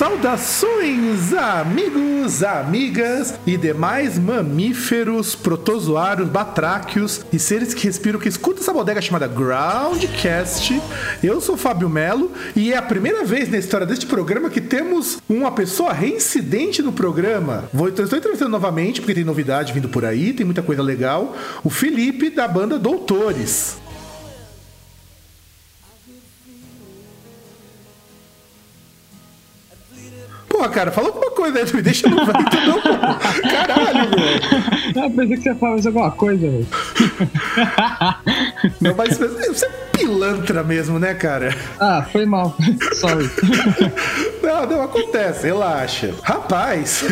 Saudações, amigos, amigas e demais mamíferos, protozoários, batráquios e seres que respiram, que escutam essa bodega chamada Groundcast. Eu sou Fábio Melo e é a primeira vez na história deste programa que temos uma pessoa reincidente no programa. Vou, estou entrevistando novamente, porque tem novidade vindo por aí, tem muita coisa legal. O Felipe, da banda Doutores. Porra, cara, fala alguma coisa aí, me deixa no vento, não. Caralho, velho. Eu pensei que você mais alguma coisa, velho. Não, mas você é pilantra mesmo, né, cara? Ah, foi mal. Sorry. Não, não, acontece, relaxa. Rapaz,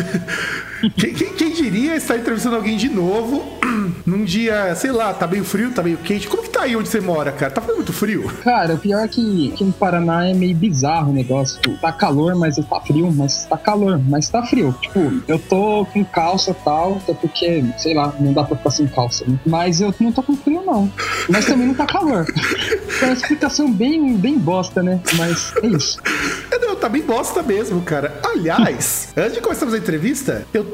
quem, quem- quem diria estar entrevistando alguém de novo num dia, sei lá, tá meio frio, tá meio quente. Como que tá aí onde você mora, cara? Tá fazendo muito frio? Cara, o pior é que aqui no Paraná é meio bizarro o negócio. Tipo, tá calor, mas tá frio, mas tá calor, mas tá frio. Tipo, eu tô com calça e tal, até porque, sei lá, não dá pra ficar sem calça. Né? Mas eu não tô com frio, não. Mas também não tá calor. É uma explicação bem, bem bosta, né? Mas é isso. É, Não, tá bem bosta mesmo, cara. Aliás, antes de começarmos a entrevista, eu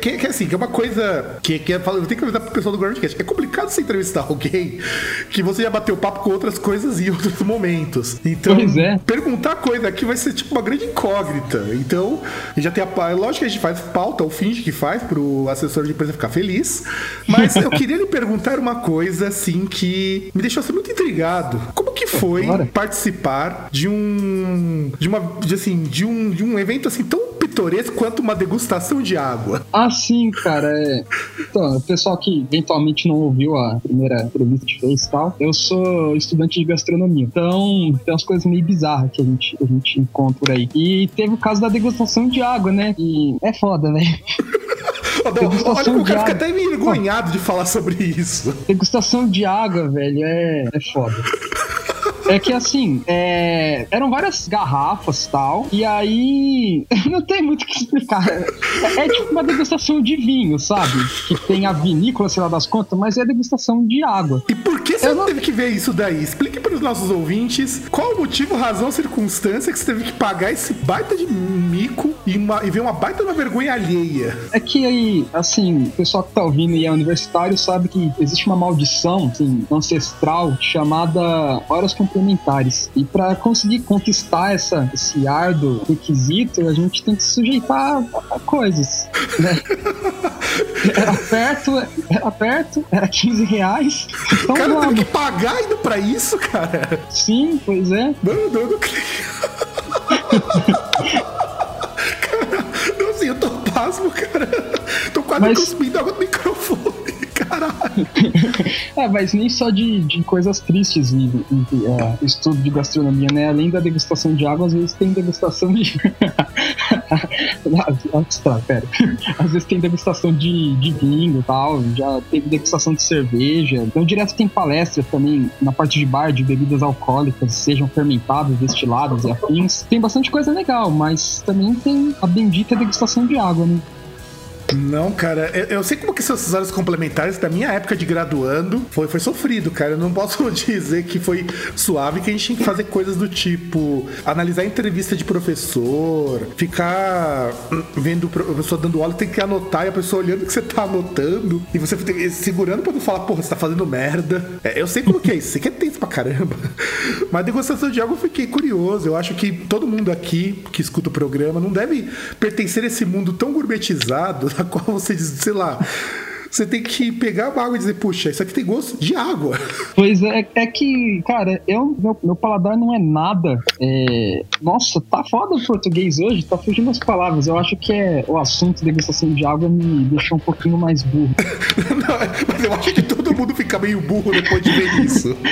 que, que é assim, que é uma coisa que, que é, eu tenho que avisar pro pessoal do Groundcast. É complicado você entrevistar alguém que você já bateu papo com outras coisas em outros momentos. Então, é. perguntar coisa aqui vai ser tipo uma grande incógnita. Então, já tem a pa- lógico que a gente faz pauta, ou finge que faz pro assessor de empresa ficar feliz. Mas eu queria lhe perguntar uma coisa assim que me deixou assim, muito intrigado. Como que foi Bora. participar de um de uma de, assim de um de um evento assim tão pitoresco quanto uma degustação de água. Ah, sim, cara. É... Então, o pessoal que eventualmente não ouviu a primeira entrevista que fez e tal, eu sou estudante de gastronomia. Então, tem umas coisas meio bizarras que a gente, que a gente encontra por aí. E teve o caso da degustação de água, né? E é foda, né? Não, Degustação Olha, o de cara fica até envergonhado de falar sobre isso. Degustação de água, velho, é, é foda. É que assim, é, eram várias garrafas e tal, e aí não tem muito o que explicar. É, é tipo uma degustação de vinho, sabe? Que tem a vinícola, sei lá das contas, mas é a degustação de água. E por que você não- teve que ver isso daí? Explique para os nossos ouvintes qual o motivo, razão, circunstância que você teve que pagar esse baita de mico e, uma, e ver uma baita de uma vergonha alheia. É que aí, assim, o pessoal que tá ouvindo e é universitário sabe que existe uma maldição assim, ancestral chamada horas complementares. E para conseguir conquistar essa, esse árduo requisito, a gente tem que sujeitar a, a coisas. Né? Era perto, era perto, era 15 reais. Então O cara vamos. que pagar indo pra isso, cara. Sim, pois é. Não, não, não creio. cara, não sei, eu tô pasmo, cara. Tô quase Mas- cuspindo água no microfone. É, mas nem só de, de coisas tristes e, e, é, estudo de gastronomia, né? Além da degustação de água, às vezes tem degustação de. Tá, pera. Às vezes tem degustação de, de vinho e tal, já teve degustação de cerveja. Então, direto tem palestras também na parte de bar de bebidas alcoólicas, sejam fermentadas, destiladas e afins. Tem bastante coisa legal, mas também tem a bendita degustação de água, né? Não, cara, eu, eu sei como que são essas horas complementares da minha época de graduando. Foi, foi sofrido, cara. Eu não posso dizer que foi suave, que a gente tinha que fazer coisas do tipo analisar entrevista de professor, ficar vendo o professor dando aula, tem que anotar e a pessoa olhando o que você tá anotando e você segurando pra não falar, porra, você tá fazendo merda. É, eu sei como que é isso, sei que é tenso pra caramba. Mas a degustação de água eu fiquei curioso. Eu acho que todo mundo aqui que escuta o programa não deve pertencer a esse mundo tão gourmetizado, na qual você diz, sei lá. Você tem que pegar uma água e dizer, puxa, isso aqui tem gosto de água. Pois é, é que, cara, eu, meu, meu paladar não é nada. é, Nossa, tá foda o português hoje, tá fugindo as palavras. Eu acho que é o assunto degustação de água me deixou um pouquinho mais burro. Não, mas eu acho que todo mundo fica meio burro depois de ver isso.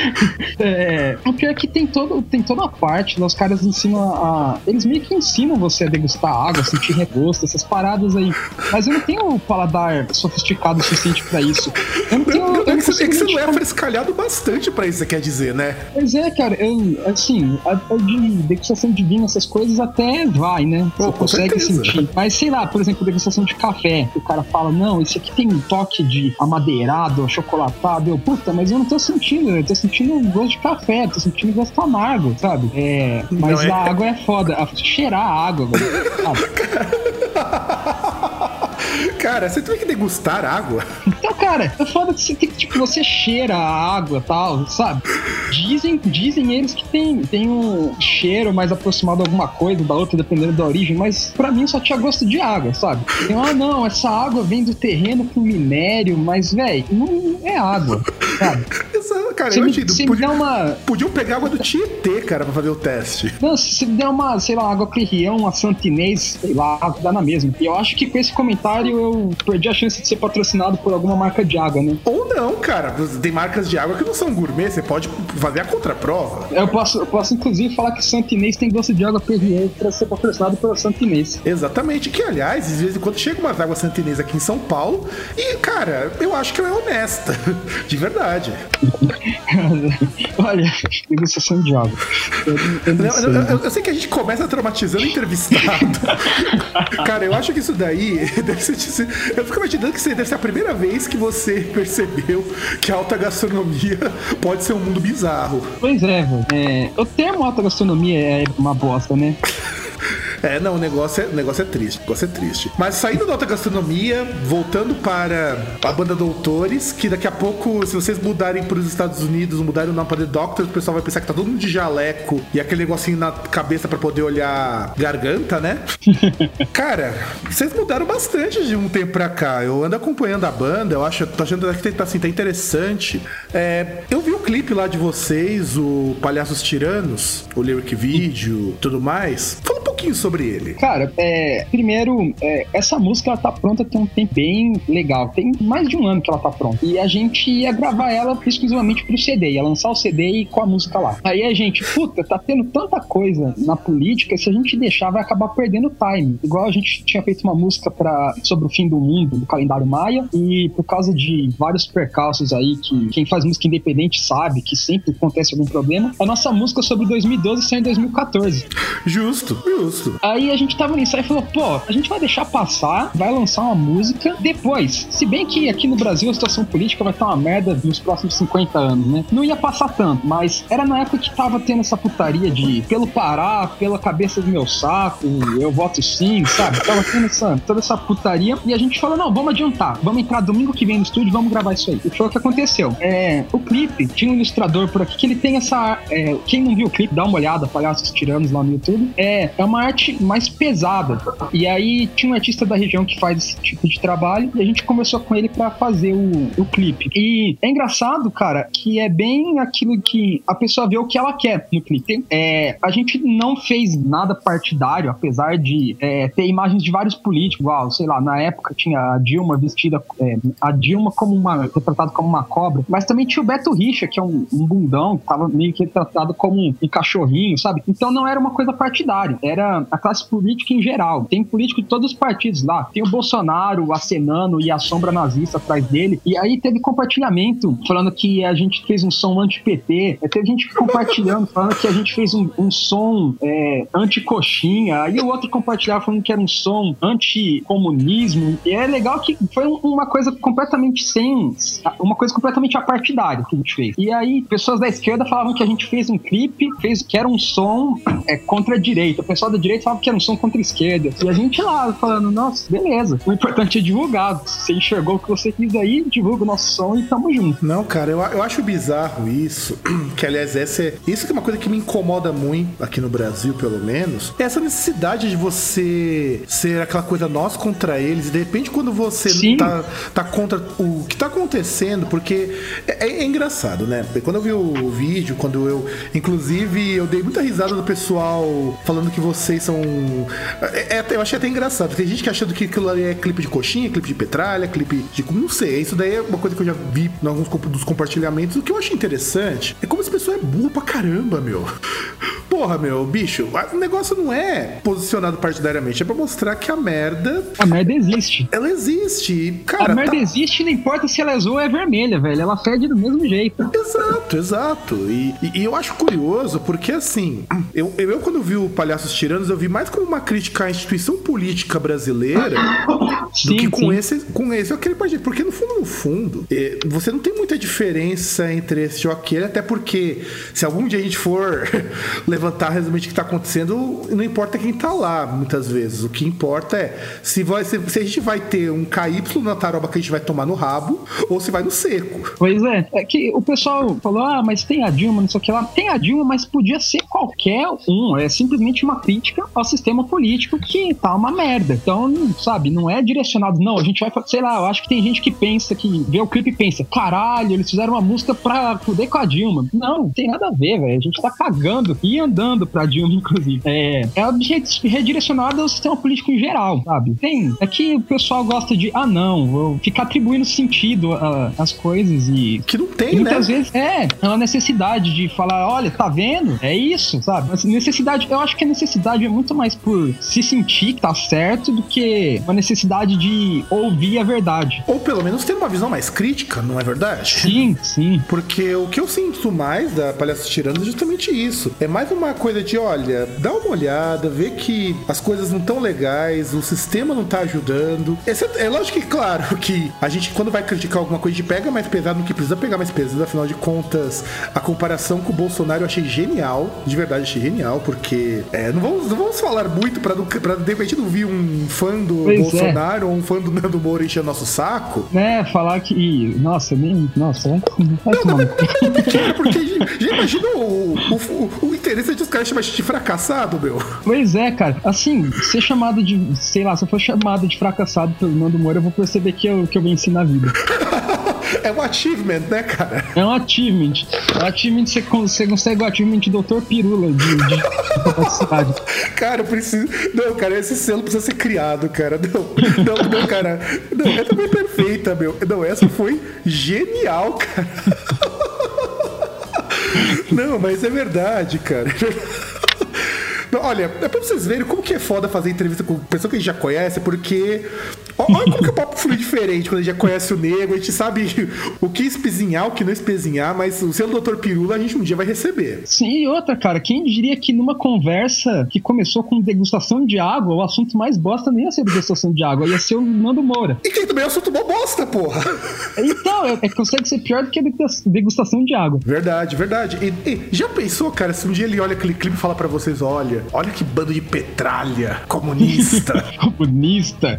É, o pior é que tem, todo, tem toda a parte, né? os caras ensinam a. Eles meio que ensinam você a degustar água, sentir regosto, essas paradas aí. Mas eu não tenho um paladar sofisticado o suficiente pra isso. Eu não tenho. É que, você, é que você não é frescalhado bastante pra isso, você quer dizer, né? Pois é, cara, eu, assim, a, a de degustação de vinho, essas coisas até vai, né? Você Pô, com consegue certeza. sentir. Mas sei lá, por exemplo, degustação de café, o cara fala, não, esse aqui tem um toque de amadeirado, achocolatado. Eu, puta, mas eu não tô sentindo, eu tô sentindo um gosto de café, tô sentindo gosto amargo, sabe? É, mas Não, é- a água é foda, a- cheirar a água, velho? Cara, você tem que degustar água. Então, cara, é foda que você tem que, tipo, você cheira a água e tal, sabe? Dizem, dizem eles que tem, tem um cheiro mais aproximado de alguma coisa da outra, dependendo da origem, mas pra mim só tinha gosto de água, sabe? Tem, ah, não, essa água vem do terreno com minério, mas, velho, não é água, sabe? Exato, cara, eu me, se me Podia, der uma. Podiam pegar água do Tietê, cara, pra fazer o teste. Não, se me der uma, sei lá, água Perrião, uma Santinês, sei lá, dá na mesma. E eu acho que com esse comentário eu perdi a chance de ser patrocinado por alguma marca de água, né? Ou não, cara. Tem marcas de água que não são gourmet, você pode fazer a contraprova. Eu posso, eu posso inclusive falar que Santinês tem gosto de água Perrier para ser patrocinado pela Santinês. Exatamente, que aliás, de vez em quando chega umas águas santinês aqui em São Paulo e, cara, eu acho que ela é honesta. De verdade. Olha, degustação de água. Eu, eu não Eu, sei. eu- eu- eu sei que a gente começa traumatizando o entrevistado. Cara, eu acho que isso daí deve ser. Eu fico imaginando que isso deve ser a primeira vez que você percebeu que a alta gastronomia pode ser um mundo bizarro. Pois é, velho. É, o termo alta gastronomia é uma bosta, né? É, não, o negócio é, o negócio é triste. O negócio é triste. Mas saindo da alta gastronomia, voltando para a banda Doutores, que daqui a pouco, se vocês mudarem para os Estados Unidos, mudarem o nome para The Doctors, o pessoal vai pensar que tá todo mundo de jaleco e aquele negocinho na cabeça para poder olhar garganta, né? Cara, vocês mudaram bastante de um tempo pra cá. Eu ando acompanhando a banda, eu acho, tô achando que tá, assim, tá interessante. É, eu vi o clipe lá de vocês, o Palhaços Tiranos, o lyric video, tudo mais. Fala um pouquinho sobre ele. Cara, é, primeiro, é, essa música ela tá pronta tem um tempo bem legal. Tem mais de um ano que ela tá pronta. E a gente ia gravar ela exclusivamente pro CD, ia lançar o CD e com a música lá. Aí a gente, puta, tá tendo tanta coisa na política, se a gente deixar vai acabar perdendo time. Igual a gente tinha feito uma música pra, sobre o fim do mundo, do calendário maia, e por causa de vários percalços aí que quem faz música independente sabe que sempre acontece algum problema, a nossa música sobre 2012 saiu em 2014. Justo, justo. Aí a gente tava ensaio e falou, pô, a gente vai deixar passar, vai lançar uma música depois. Se bem que aqui no Brasil a situação política vai estar uma merda nos próximos 50 anos, né? Não ia passar tanto, mas era na época que tava tendo essa putaria de pelo Pará, pela cabeça do meu saco, eu voto sim, sabe? Tava tendo essa, toda essa putaria e a gente falou, não, vamos adiantar, vamos entrar domingo que vem no estúdio, vamos gravar isso aí. E foi o que aconteceu. É, o clipe, tinha um ilustrador por aqui que ele tem essa. é, quem não viu o clipe, dá uma olhada, Palhaços Tiranos lá no YouTube. É, é uma arte mais pesada. E aí tinha um artista da região que faz esse tipo de trabalho e a gente conversou com ele pra fazer o, o clipe. E é engraçado, cara, que é bem aquilo que a pessoa vê o que ela quer no clipe. É, a gente não fez nada partidário, apesar de é, ter imagens de vários políticos, igual, sei lá, na época tinha a Dilma vestida, é, a Dilma como uma, retratada como uma cobra, mas também tinha o Beto Richa, que é um, um bundão, que tava meio que retratado como um, um cachorrinho, sabe? Então não era uma coisa partidária, era a classe política em geral. Tem político de todos os partidos lá. Tem o Bolsonaro acenando e a sombra nazista atrás dele. E aí teve compartilhamento falando que a gente fez um som anti-PT. É, Teve gente compartilhando, falando que a gente fez um, um som é, anti-coxinha. Aí o outro compartilhava falando que era um som anti-comunismo. E é legal que foi um- uma coisa completamente sem. Uma coisa completamente apartidária que a gente fez. E aí, pessoas da esquerda falavam que a gente fez um clipe, fez que era um som é, contra a direita. O pessoal da direita falava que era um som contra a esquerda. E a gente lá falando, nossa, beleza. O importante é divulgar. Você enxergou o que você quis aí, divulga o nosso som e tamo junto. Não, cara, eu, eu acho bizarro isso. Que, aliás, essa é, isso que é uma coisa que me incomoda muito, aqui no Brasil, pelo menos. É essa necessidade de você ser aquela coisa nós contra eles. E de repente, quando você Sim. tá, tá contra o que tá acontecendo, porque é, é engraçado, né? Quando eu vi o vídeo, quando eu. Inclusive, eu dei muita risada do pessoal falando que vocês são são. É, é- eu achei até engraçado. Tem gente que achando que aquilo ali é clipe de coxinha, clipe de petralha, clipe de. Não sei, isso daí é uma coisa que eu já vi em alguns dos compartilhamentos. O que eu acho interessante é como essa pessoa é burra pra caramba, meu. Porra, meu, bicho, o negócio não é posicionado partidariamente, é pra mostrar que a merda, A merda existe. ela existe. Cara, a merda tá- existe, não importa se ela é azul ou é vermelha, velho. Ela fede do mesmo jeito. Exato, exato. E, e- e eu acho curioso porque, assim, eu, eu, eu quando vi o Palhaços Tiranos, eu vi mais como uma crítica à instituição política brasileira do Sim, que com sim. esse, com esse aquele partido. Porque, no fundo, no fundo, eh, você não tem muita diferença entre esse ou aquele, até porque se algum dia a gente for levantar realmente o que tá acontecendo, não importa quem tá lá, muitas vezes. O que importa é se, vai, se, se a gente vai ter um KY na taroba que a gente vai tomar no rabo ou se vai no seco. Pois é, é que o pessoal falou, ah, mas tem a Dilma, não sei o que lá. Tem a Dilma, mas podia ser qualquer um. É simplesmente uma crítica ao sistema político que tá uma merda. Então, sabe, não é direcionado, não, a gente vai, sei lá, eu acho que tem gente que pensa, que vê o clipe e pensa, caralho, eles fizeram uma música pra fuder com a Dilma. Não, não tem nada a ver, velho. A gente tá cagando e andando pra Dilma, inclusive. É, é obje- redirecionado ao sistema político em geral, sabe? Tem, é que o pessoal gosta de, ah, não, vou ficar atribuindo sentido às coisas e Que não tem, e muitas né? vezes é, é uma necessidade de falar, olha, tá vendo? É isso, sabe? Mas necessidade, eu acho que a necessidade é muito mais por se sentir que tá certo do que uma necessidade de ouvir a verdade. Ou pelo menos ter uma visão mais crítica, não é verdade? Sim, sim. Porque o que eu sinto mais da Palhaços Tirando é justamente isso. É mais uma coisa de, olha, dá uma olhada, vê que as coisas não estão legais, o sistema não tá ajudando. É, é lógico que, claro, que a gente, quando vai criticar alguma coisa, a gente pega mais pesado no que precisa pegar mais pesado. Afinal de contas, a comparação com o Bolsonaro eu achei genial. De verdade, achei genial, porque é, não, vamos, não vamos falar muito pra, não- pra de repente não vir um fã do Pois é. Bolsonaro ou um fã do Nando Moura encher o nosso saco. Né, falar que. Nossa, nem. Nossa, vai vai tomar no cu. Mentira, porque já imaginou o, o, o, o interesse os caras chamar a gente de fracassado, meu? Pois é, cara. Assim, ser chamado de. Sei lá, se eu for chamado de fracassado pelo Nando Moura, eu vou perceber que eu, que eu venci na vida. É um achievement, né, cara? É um achievement. É um achievement, você, você consegue o achievement Dr. Pirula de, de capacidade. Cara, eu preciso. Não, cara, esse selo precisa ser criado, cara. Não, não, não, cara. Não, é também perfeita, meu. Não, essa foi genial, cara. Não, mas é verdade, cara. Não, Olha, é pra vocês verem como que é foda fazer entrevista com pessoa que a gente já conhece, porque. Olha como que o papo flui diferente quando a gente já conhece o nego, a gente sabe o que espezinhar, o que não espezinhar, mas o selo Dr. Pirula a gente um dia vai receber. Sim, e outra, cara, quem diria que numa conversa que começou com degustação de água, o assunto mais bosta nem ia ser degustação de água, ia ser o Nando Moura. E que também é um assunto mó bosta, porra. Então, é, é que consegue ser pior do que a degusta- degustação de água. Verdade, verdade. E, e já pensou, cara, se um dia ele olha aquele clipe e fala pra vocês, olha, olha que bando de petralha, comunista, Comunista,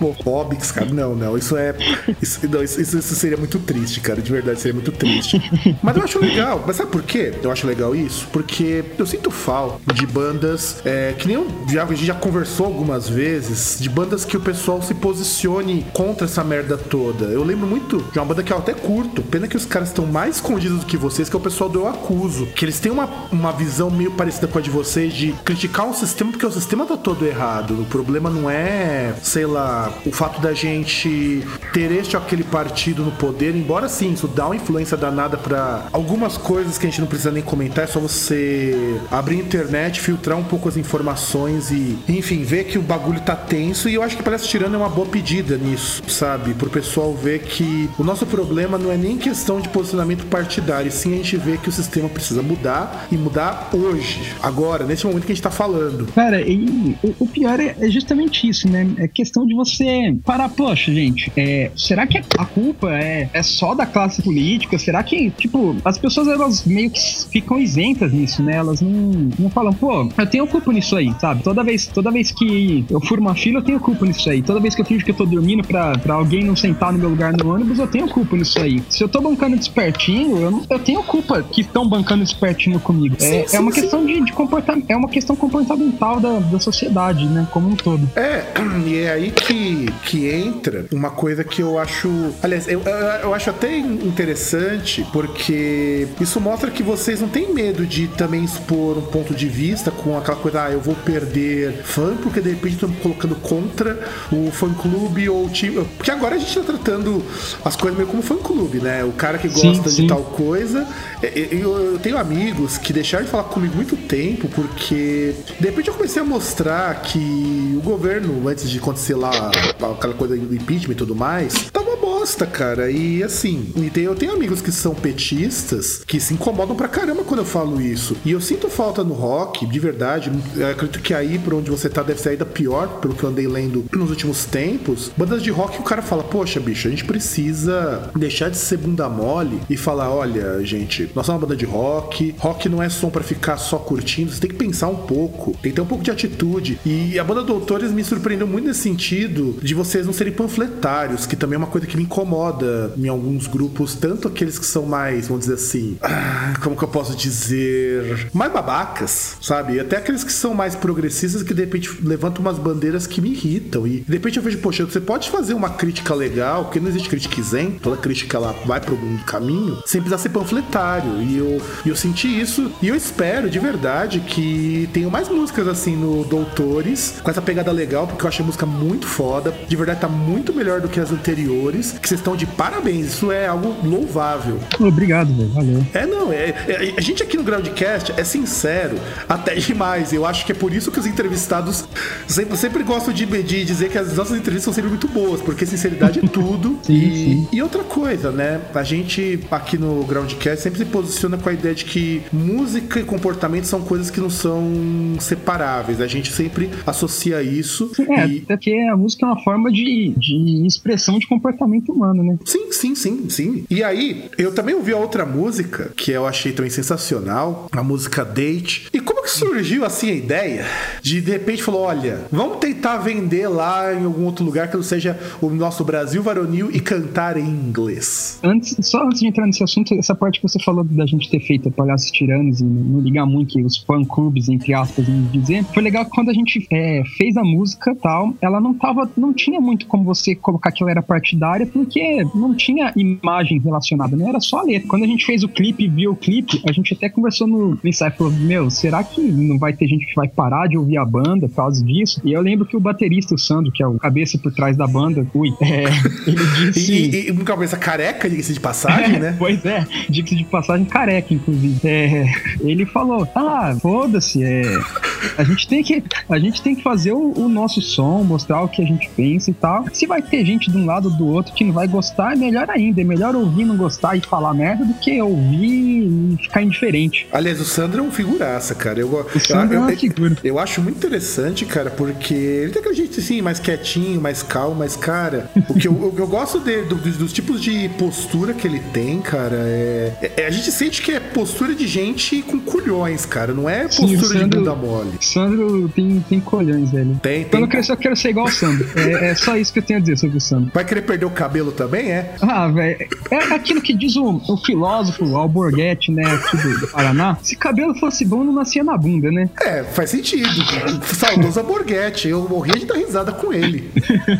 homofóbicos, cara. Não, não, isso é. Isso, não, isso- isso seria muito triste, cara. De verdade, seria muito triste. Mas eu acho legal. Mas sabe por quê? Eu acho legal isso? Porque eu sinto falta de bandas é, que nem eu já, a gente já conversou algumas vezes, de bandas que o pessoal se posicione contra essa merda toda. Eu lembro muito de uma banda que eu até curto. Pena que os caras estão mais escondidos do que vocês, que é o pessoal do Eu Acuso. Que eles têm uma, uma visão meio parecida com a de vocês de criticar um sistema porque o sistema tá todo errado. O problema não é, sei lá, o fato da gente ter este ou aquele partido no poder, embora sim, isso dá uma influência danada pra algumas coisas que a gente não precisa nem comentar, é só você abrir a internet, filtrar um pouco as informações e, enfim, ver que o bagulho tá tenso. E eu acho que parece tirando é uma boa pedida nisso, sabe? Pro pessoal ver que o nosso problema não é nem questão de posicionamento partidário, sim a gente vê que o sistema precisa mudar e mudar hoje, agora, nesse momento que a gente tá falando. Cara, e o, o pior é, é justamente isso, né? É questão de você parar, poxa, gente, é, será que a culpa é, é só da classe política? Será que, tipo, as pessoas elas meio que ficam isentas nisso, né? Elas não, não falam, pô, eu tenho culpa nisso aí, sabe? Toda vez, toda vez que eu furo uma fila, eu tenho culpa nisso aí. Toda vez que eu fingo que eu tô dormindo pra, pra alguém não sentar no meu lugar no ônibus, eu tenho culpa nisso aí. Se eu tô bancando despertinho, eu, não- eu tenho culpa que estão bancando despertinho comigo. Sim, é, sim, é uma sim. questão de, de comportamento, é uma questão comportamental da, da sociedade, né, como um todo. É, e é aí que, que entra uma coisa que eu acho. Aliás, eu, eu, acho até interessante, porque isso mostra que vocês não têm medo de também expor um ponto de vista com aquela coisa, ah, eu vou perder fã, porque de repente estão colocando contra o fã clube ou o time. Porque agora a gente tá tratando as coisas meio como fã clube, né? O cara que Sim, gosta sim. de tal coisa. Eu, eu tenho amigos que deixaram de falar comigo muito tempo, porque de repente eu comecei a mostrar que o governo, antes de acontecer lá aquela coisa do impeachment e tudo mais, tá uma bosta, cara. E assim, eu tenho amigos que são petistas que se incomodam pra caramba quando eu falo isso. E eu sinto falta no rock, de verdade. Eu acredito que aí, por onde você tá, deve ser ainda pior, pelo que eu andei lendo nos últimos tempos. Bandas de rock, o cara fala, poxa, bicho, a gente precisa deixar de ser bunda mole e falar, olha, gente, nós somos uma banda de rock, rock não é som pra ficar só curtindo, você tem que pensar um pouco, tem que ter um pouco de atitude. E a banda Doutores me surpreendeu muito nesse sentido de vocês não serem panfletários, que também é uma coisa que me incomoda em alguns grupos, tanto aqueles que são mais, vamos dizer assim, ah, como que eu posso dizer, mais babacas, sabe? Até aqueles que são mais progressistas que de repente levantam umas bandeiras que me irritam. E de repente eu vejo, poxa, você pode fazer uma crítica legal, porque não existe crítica isenta, toda crítica ela vai para um caminho, sem precisar ser panfletário. E eu, eu senti isso, e eu espero de verdade que tenham mais músicas assim no Doutores, com essa pegada legal, porque eu achei a música muito foda. De verdade, tá muito melhor do que as anteriores, que vocês estão de parabéns, isso é algo louvável. Obrigado, velho. Valeu. É, não, é, é- a gente aqui no Groundcast é sincero, até demais. Eu acho que é por isso que os entrevistados sempre, sempre gostam de, de dizer que as nossas entrevistas são sempre muito boas, porque sinceridade é tudo. Sim, e, sim. e outra coisa, né? A gente aqui no Groundcast sempre se posiciona com a ideia de que música e comportamento são coisas que não são separáveis. A gente sempre associa isso. É, e, até porque a música é uma forma de, de expressão de comportamento humano, né? Sim, sim, sim, sim. E aí, eu também ouvi a outra música, que eu achei também sensacional, a música Date. E como que surgiu assim a ideia de de repente falou, olha, vamos tentar vender lá em algum outro lugar que não seja o nosso Brasil varonil e cantar em inglês. Antes, só antes de entrar nesse assunto, essa parte que você falou da gente ter feito Palhaços Tiranos e não ligar muito os fã-clubes, entre aspas, em dizer, foi legal que quando a gente é, fez a música tal, ela não tava, não tinha muito como você colocar que ela era partidária, porque não tinha imagem relacionada, não era só a letra. Quando a gente fez o clipe e viu o clipe, a gente até conversou no ensaio, falou, meu, será que não vai ter gente que vai parar de ouvir a banda por causa disso? E eu lembro que o baterista, o Sandro, que é o cabeça por trás da banda, ui, é, ele E, disse... e, e uma cabeça careca, diga-se de passagem, né? Pois é, diga de passagem careca, inclusive. É, ele falou: Ah, foda-se, é, a, gente tem que, a gente tem que fazer o, o nosso som, mostrar o que a gente pensa e tal. Se vai ter gente de um lado ou do outro que não vai gostar, é melhor ainda. É melhor ouvir, não gostar e falar merda do que ouvir e ficar indiferente. Aliás, o Sandro é um figuraça, cara. Eu, O Sandro eu, é uma eu- figura. eu acho muito interessante, cara, porque ele tem aquele jeito assim, mais quietinho, mais calmo, mas, cara, o que eu, eu gosto dele, do- dos, dos tipos de postura que ele tem, cara, é, é- A gente sente que é postura de gente com culhões, cara. Não é Sim, postura de Sandro- bunda mole. Sandro tem, tem colhões, velho. Tem, tem. eu eu quero ser igual o Sandro. É, é só isso que eu tenho a dizer sobre o Sandro. Vai querer perder o cabelo também, é? Ah, velho, é aquilo que diz o, o filósofo Alborguete, né, aqui do, do Paraná. Se cabelo fosse bom, não nascia na bunda, né? É, faz sentido. Saudoso Borghetti. Eu morria de dar risada com ele.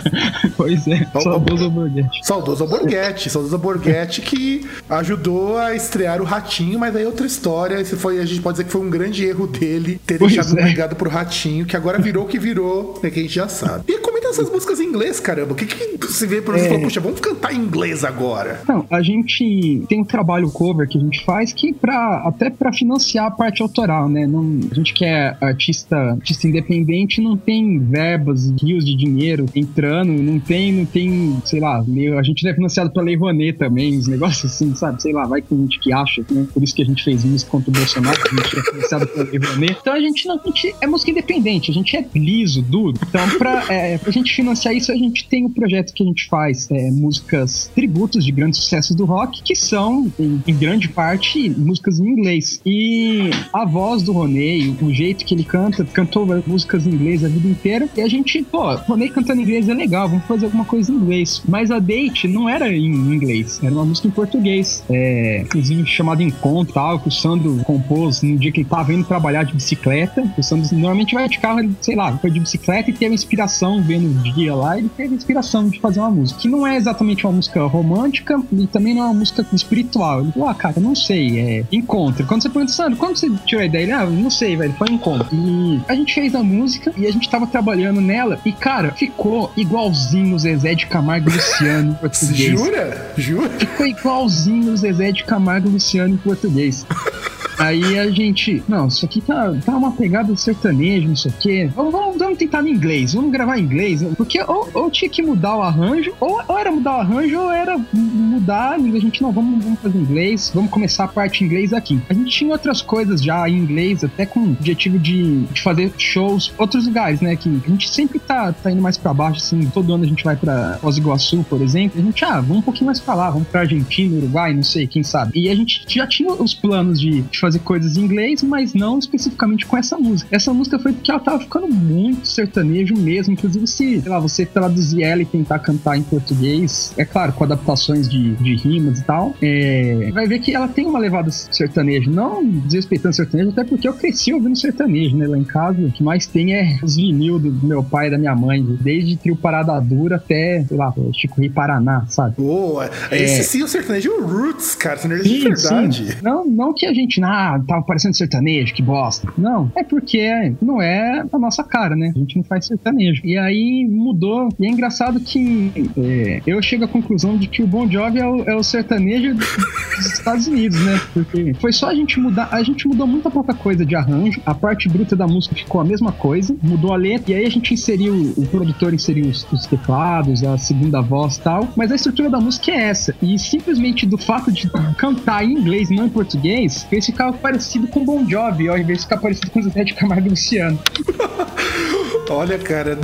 pois é, ó, saudoso Alborguete. Saudoso Borghetti, saudoso Borghetti que ajudou a estrear o Ratinho, mas aí é outra história. Esse foi, a gente pode dizer que foi um grande erro dele ter Pois deixado é. ligado pro Ratinho, que agora virou o que virou, né, que a gente já sabe. E comenta essas músicas em inglês, caramba. O que que você vê por você É. falou, vamos cantar em inglês agora? Não, a gente tem um trabalho cover que a gente faz que pra, até pra financiar a parte autoral, né? Não, a gente que é artista, artista independente não tem verbas, rios de dinheiro entrando, não tem, não tem, sei lá, a gente é financiado pela Lei Rouanet também, os negócios assim, sabe? Sei lá, vai que tem gente que acha, né? Por isso que a gente fez música contra o Bolsonaro, a gente é financiado pela Lei Rouanet. Então a gente não, a gente é música independente, a gente é liso, duro. Então pra, é, pra gente financiar isso, a gente tem o projeto que a gente faz, é, músicas tributos de grandes sucessos do rock, que são, em, em grande parte, músicas em inglês. E a voz do Roney, o jeito que ele canta, cantou músicas em inglês a vida inteira, e a gente, pô, Roney cantando em inglês é legal, vamos fazer alguma coisa em inglês. Mas a Date não era em inglês, era uma música em português. É, inclusive chamada Encontro, tal, que o Sandro compôs no dia que ele tava indo trabalhar de bicicleta. O Santos normalmente vai de carro, sei lá, foi de bicicleta e teve inspiração vendo o dia lá, ele teve inspiração de fazer uma música. Que não é exatamente uma música romântica e também não é uma música espiritual. Ele falou, ah, cara, não sei, é encontro. Quando você pergunta, Sandro, quando você tirou a ideia? Ele, ah, não sei, velho, foi encontro. E a gente fez a música e a gente tava trabalhando nela e, cara, ficou igualzinho o Zezé de Camargo e Luciano em português. Jura? Jura? Ficou igualzinho o Zezé de Camargo e Luciano em português. Aí a gente, não, isso aqui tá, tá uma pegada de sertanejo, não sei o quê. Vamos, vamos, vamos tentar em inglês, vamos gravar em inglês. Porque ou, ou tinha que mudar o arranjo, ou, ou era mudar o arranjo, ou era mudar. A gente, não, vamos, vamos fazer inglês, vamos começar a parte em inglês aqui. A gente tinha outras coisas já em inglês, até com o objetivo de, de fazer shows, outros lugares, né? Que a gente sempre tá, tá indo mais pra baixo, assim. Todo ano a gente vai pra Foz Iguaçu, por exemplo. A gente, ah, vamos um pouquinho mais pra lá, vamos pra Argentina, Uruguai, não sei, quem sabe. E a gente já tinha os planos de fazer coisas em inglês, mas não especificamente com essa música. Essa música foi porque ela tava ficando muito sertanejo mesmo. Inclusive, se, sei lá, você traduzir ela e tentar cantar em português, é claro, com adaptações de, de rimas e tal, é, vai ver que ela tem uma levada sertanejo. Não desrespeitando sertanejo, até porque eu cresci ouvindo sertanejo, né? Lá em casa, o que mais tem é os vinil do meu pai e da minha mãe, desde Trio Parada Dura até, sei lá, Chico Rei Paraná, sabe? Boa. Esse sim, o sertanejo roots, cara. Sertanejo de É. Sim, verdade. sim. Não, não que a gente, ah, tava parecendo sertanejo, que bosta. Não, é porque não é a nossa cara, né? A gente não faz sertanejo. E aí mudou. E é engraçado que é, eu chego à conclusão de que o Bon Jovi é o, é o sertanejo dos Estados Unidos, né? Porque foi só a gente mudar. A gente mudou muita pouca coisa de arranjo. A parte bruta da música ficou a mesma coisa. Mudou a letra. E aí a gente inseriu, o produtor inseriu os, os teclados, a segunda voz e tal. Mas a estrutura da música é essa. E simplesmente do fato de cantar em inglês, não em português, fez parecido com Bon Jovi, ao invés de ficar parecido com o Zé de Camargo Luciano. Olha, cara.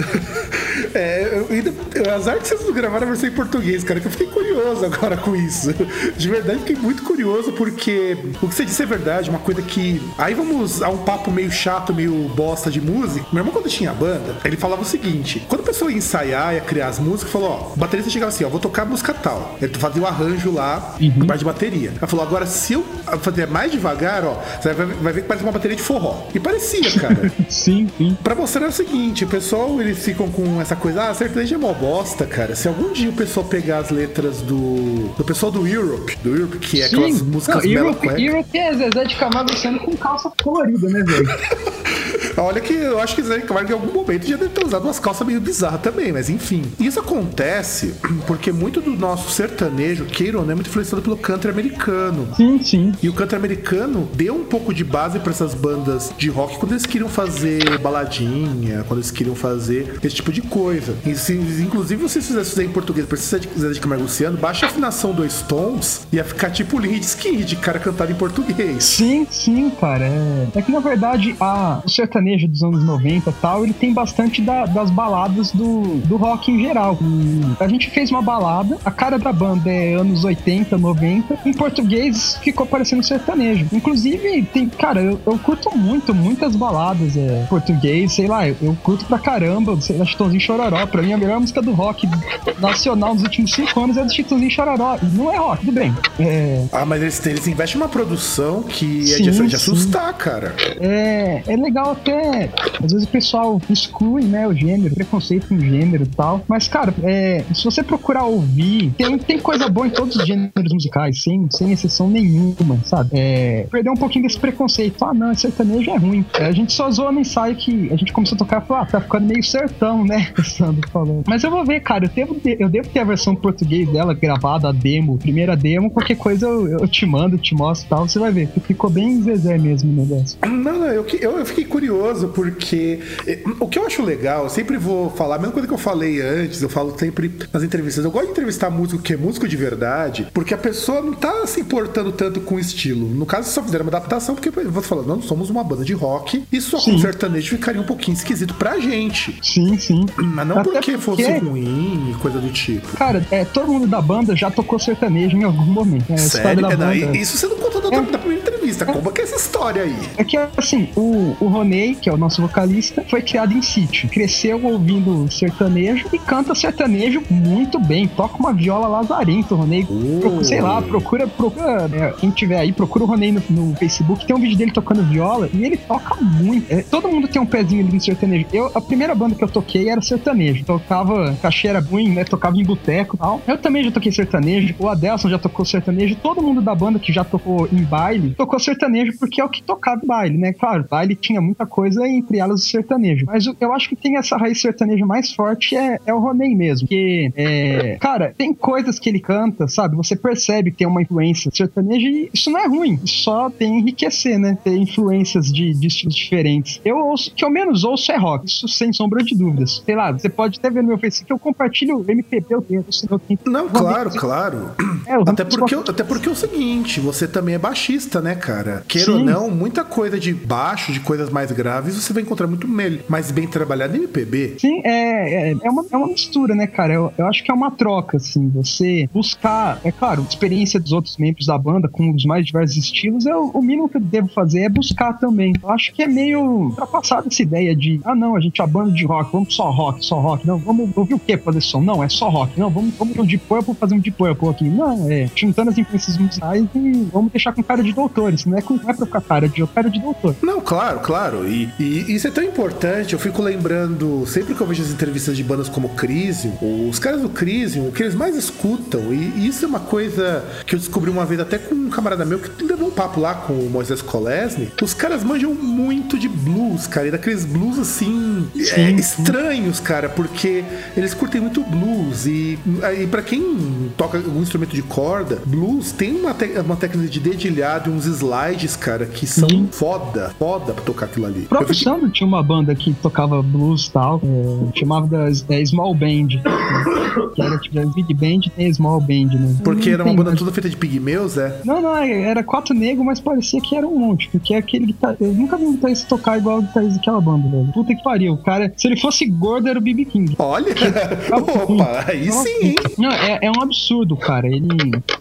É, eu ainda, azar que vocês gravaram a versão em português, cara, que eu fiquei curioso agora com isso. De verdade, fiquei muito curioso, porque o que você disse é verdade, uma coisa que. Aí vamos a um papo meio chato, meio bosta de música. Meu irmão, quando tinha banda, ele falava o seguinte: quando a pessoa ia ensaiar, ia criar as músicas, falou: ó, o baterista chegava assim, ó, vou tocar a música tal. Ele fazia o arranjo lá, na parte de bateria. Ela falou: agora, se eu fazer mais devagar, ó, você vai, vai ver que parece uma bateria de forró. E parecia, cara. Sim, sim. Pra mostrar é o seguinte, o pessoal, eles ficam com essa coisa, ah, sertanejo é mó bosta, cara. Se algum dia o pessoal pegar as letras do. do pessoal do Europe, do Europe, que é aquelas Sim. músicas Não, Europe, cueca. Europe é Zezé de Camargo Luciano com calça colorida, né, velho? Olha que eu acho que Zé Camargo em algum momento já deve ter usado umas calças meio bizarras também, mas enfim. Isso acontece porque muito do nosso sertanejo, queira ou não, é muito influenciado pelo country americano. Sim, sim. E o country americano deu um pouco de base pra essas bandas de rock quando eles queriam fazer baladinha, quando eles queriam fazer esse tipo de coisa. E se, inclusive, se vocês fizessem isso aí em português, precisa de Zé de Camargo Luciano, baixa a afinação do Stones, ia ficar tipo Skynyrd, de cara cantado em português. Sim, sim, cara. É, é que na verdade a, o sertanejo dos anos 90 e tal, ele tem bastante da- das baladas do, do rock em geral. E a gente fez uma balada, a cara da banda é anos 80, 90. Em português ficou parecendo sertanejo. Inclusive, tem, cara, eu, eu curto muito, muitas baladas é, português, sei lá, eu, eu curto pra caramba, sei lá, Chitãozinho Chororó. Pra mim, a melhor música do rock nacional dos últimos cinco anos é do Chitãozinho Chororó. E Não é rock, tudo bem. É, Ah, mas eles, eles investem uma produção que é de, Sim, de sim. assustar, cara. É, é legal até. Às vezes o pessoal exclui, né, o gênero, preconceito com gênero e tal. Mas, cara, é, se você procurar ouvir, tem, tem coisa boa em todos os gêneros musicais, sem, sem exceção nenhuma, sabe? É, perder um pouquinho desse preconceito. Ah, não, sertanejo é ruim. É, a gente só zoou no ensaio que a gente começou a tocar e falou, ah, tá ficando meio sertão, né? O Sandro falando. Mas eu vou ver, cara, eu devo, ter, eu devo ter a versão português dela gravada, a demo, primeira demo, qualquer coisa eu, eu te mando, te mostro e tal, você vai ver. Ficou bem Zezé mesmo o negócio. Não, não, eu, eu, eu fiquei curioso porque eh, o que eu acho legal, eu sempre vou falar, a mesma coisa que eu falei antes, eu falo sempre nas entrevistas. Eu gosto de entrevistar músico que é músico de verdade, porque a pessoa não tá se importando tanto com o estilo. No caso, só fizeram uma adaptação, porque você falando, nós somos uma banda de rock e só com sertanejo ficaria um pouquinho esquisito pra gente. Sim, sim. Mas não Até porque fosse porque- ruim e coisa do tipo. Cara, é, todo mundo da banda já tocou sertanejo em algum momento. É, a história Sério? da É, não, banda. isso você não conta da, da primeira entrevista. Como que é essa história aí? É que, assim, o, o Ronei, que é o nosso vocalista, foi criado em sítio. Cresceu ouvindo sertanejo e canta sertanejo muito bem. Toca uma viola lazarenta, o Ronei. Procura- sei lá, procura, procura né, quem tiver aí, procura o Ronei no, no Facebook. Tem um vídeo dele tocando viola e ele toca muito. É, todo mundo tem um pezinho ali no sertanejo. Eu, a primeira banda que eu toquei era sertanejo. Tocava, cachê era ruim, né? Tocava em boteco e tal. Eu também já toquei sertanejo. O Adelson já tocou sertanejo. Todo mundo da banda que já tocou em baile tocou sertanejo porque é o que tocava em baile, né? Claro, baile tinha muita coisa, entre elas o sertanejo. Mas eu, acho que tem essa raiz sertaneja mais forte é, é o Ronei mesmo. Que, é, cara, tem coisas que ele canta, sabe? Você percebe que tem uma influência sertaneja e isso não é ruim. Isso só tem enriquecer, né? Ter influências de, de estilos diferentes. Eu ouço, o que eu menos ouço é rock, isso sem sombra de dúvidas. Sei lá, você pode até ver no meu Facebook que eu compartilho MPB o tempo. eu tenho- Não, claro, claro. É, Até porque, até porque é o seguinte, você também é baixista, né, cara? Queira ou não, muita coisa de baixo, de coisas mais graves, você vai encontrar muito mel- mais bem trabalhado em MPB. Sim, é, é, é, uma, é uma mistura, né, cara? Eu, eu acho que é uma troca, assim. Você buscar, é claro, experiência dos outros membros da banda com os mais diversos estilos, é o, o mínimo que eu devo fazer é buscar também. Eu acho que é meio ultrapassada essa ideia de, ah, não, a gente é banda de rock, vamos só rock, só rock. Não, vamos ouvir o que fazer som? Não, é só rock. Não, vamos, vamos um Deep Purple fazer um Deep Purple aqui. Não, é juntando as influências musicais e vamos deixar com cara de doutores. Não é, com, não é pra ficar cara de, cara de doutor. Não, claro, claro. E, e isso é tão importante. Eu fico lembrando, sempre que eu vejo as entrevistas de bandas como Crisium, os caras do Crisium, o que eles mais escutam, e, e isso é uma coisa que eu descobri uma vez até com um camarada meu que levou um papo lá com o Moisés Kolesny. Os caras manjam muito de blues, cara, e daqueles blues assim, é, Sim, sim. estranhos, cara, porque eles curtem muito blues. E, e para quem toca algum instrumento de corda, blues tem uma, te- uma técnica de dedilhado e uns slides, cara, que são Sim. foda, foda pra tocar aquilo ali. O próprio fiquei- Sandro tinha uma banda que tocava blues e tal, é, chamava da é, Small Band. Que era tipo, Big Band tem Small Band, né? Porque era uma banda mais. toda feita de pigmeus, é? Não, não, era quatro negros, mas parecia que era um monte. Porque é aquele guitar... Eu nunca vi um guitarrista tocar igual o guitarrista daquela banda, velho. Puta que pariu. O cara, se ele fosse gordo, era o BB King. Olha! Opa, aí sim, hein? Não, é, é um absurdo, cara. Ele.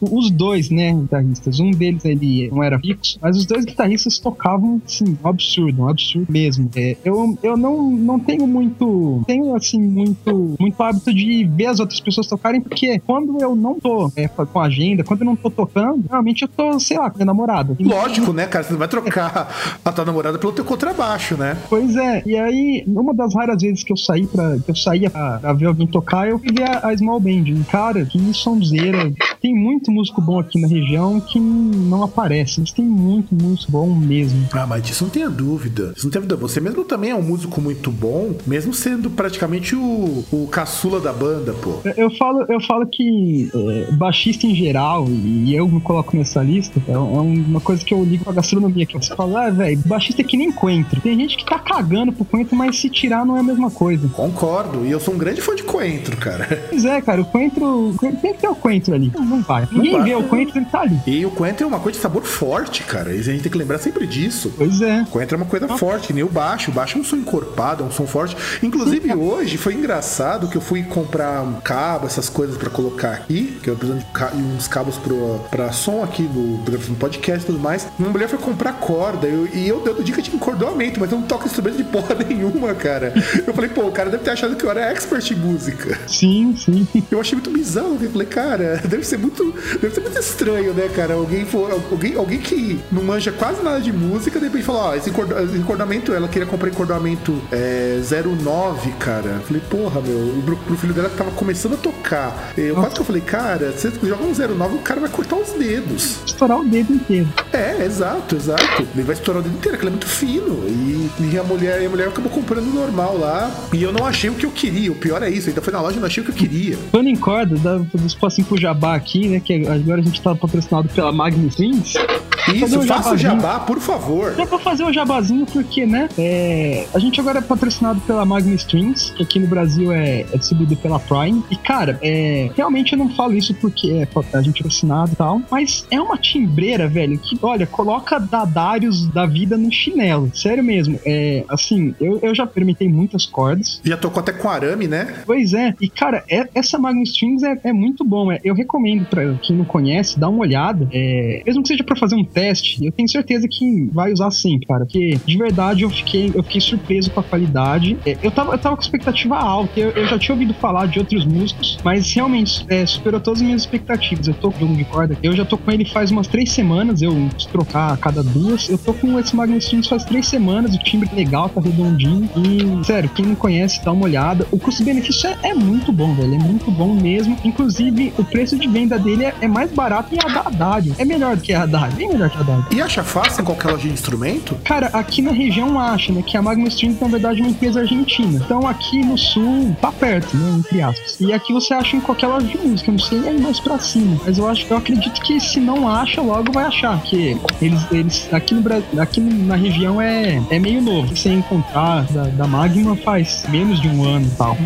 Os dois, né, guitarristas. Um deles ele não era mas os dois guitarristas tocavam, assim, um absurdo, um absurdo mesmo. É, eu eu não, não tenho muito. Tenho, assim, muito, muito hábito de ver as outras pessoas tocarem, porque quando eu não tô é, com agenda, quando eu não tô tocando, realmente eu tô, sei lá, com minha namorada. Lógico, né, cara? Você não vai trocar a tua namorada pelo teu contrabaixo, né? Pois é, e aí, uma das raras vezes que eu saí pra. que eu saía pra, pra ver alguém tocar, eu fui ver a, a Small Band. E, Cara, que sonzeira. Tem muito músico bom aqui na região que não aparece. Eles têm muito músico bom mesmo. Ah, mas disso não tenha dúvida. Isso não tem dúvida. Você mesmo também é um músico muito bom, mesmo sendo praticamente o, o caçula da banda, pô. Eu- Eu falo, eu falo que é, baixista em geral, e eu me coloco nessa lista, é, é uma coisa que eu ligo pra gastronomia, que você fala, ah, velho, baixista é que nem coentro. Tem gente que tá cagando pro coentro, mas se tirar não é a mesma coisa. Concordo. E eu sou um grande fã de coentro, cara. Pois é, cara, o coentro. Tem que ter o coentro ali. Não, não vai. Ninguém vai. vê o coentro, ele tá ali. E o coentro é uma coisa de sabor forte, cara. E a gente tem que lembrar sempre disso. Pois é. Coentro é uma coisa forte, que nem o baixo. O baixo é um som encorpado, é um som forte. Inclusive, hoje foi engraçado que eu fui comprar um cabo, essas coisas pra colocar aqui, que eu precisando de uns cabos pro, pra som aqui do, do podcast e tudo mais. Minha mulher foi comprar corda eu- e eu dando dica de encordoamento, mas eu não toco instrumento de porra nenhuma, cara. Eu falei, pô, o cara deve ter achado que eu era expert em música. Sim, sim. Eu achei muito bizarro. Eu falei, cara, deve ser muito, deve ser muito estranho, né, cara? Alguém, for, alguém, alguém que não manja quase nada de música, de repente fala, ó, esse encorda- encordamento, ela queria comprar encordamento é, 09, cara. Falei, porra, meu, pro, pro filho dela que tava começando a tocar. Eu quase que eu falei, cara, você joga um 09, o cara vai cortar os dedos. Estourar o dedo inteiro. É, exato, exato. Ele vai estourar o dedo inteiro, que ele é muito fino. E, e a mulher, e a mulher acabou comprando normal lá. E eu não achei o que eu queria. O pior é isso. Ainda foi na loja e não achei o que eu queria. Falando em corda, dá um espacinho pro jabá aqui, né? Que agora a gente tá patrocinado pela Magnus Strings. Isso, um faça o jabá, por favor. Dá pra fazer o jabazinho porque, né? é, a gente agora é patrocinado pela Magna Strings, que aqui no Brasil é, é distribuído pela Prime. E, cara, é, realmente eu não falo isso porque é, a gente é patrocinado e tal, mas é uma timbreira, velho, que, olha, coloca dadários da vida no chinelo. Sério mesmo. É, assim, eu, eu já experimentei muitas cordas. Já tocou até com arame, né? Pois é, e cara, é- essa Magnum Strings é, é muito bom. é, eu recomendo pra quem não conhece, dar uma olhada. é, mesmo que seja pra fazer um teste, eu tenho certeza que vai usar sempre, cara. Porque de verdade eu fiquei, eu fiquei surpreso com a qualidade. É, eu, tava, eu tava com expectativa alta, eu, eu já tinha ouvido falar de outros músicos, mas realmente é, superou todas as minhas expectativas. Eu tô com o de corda, eu já tô com ele faz umas três semanas, eu preciso trocar a cada duas. Eu tô com esse Strings faz três semanas, o timbre é legal, tá redondinho. E, sério, quem não conhece, dá uma olhada. O custo-benefício é, é muito bom, velho. É muito bom mesmo. Inclusive, o preço de venda dele é, é mais barato que a da Haddad. É melhor do que a Haddad, bem melhor E acha fácil em qualquer loja de instrumento? Cara, aqui na região acha, né? Que a Magnum Strings, na verdade, é uma empresa argentina. Então aqui no sul, tá perto, né? Entre aspas. E aqui você acha em qualquer loja de música. Não sei aí mais pra cima. Mas eu acho, eu acredito que se não acha, logo vai achar. Que eles, eles aqui no Brasil, aqui na região é, é meio novo. Você encontrar da, da Magma faz menos de um ano e tal.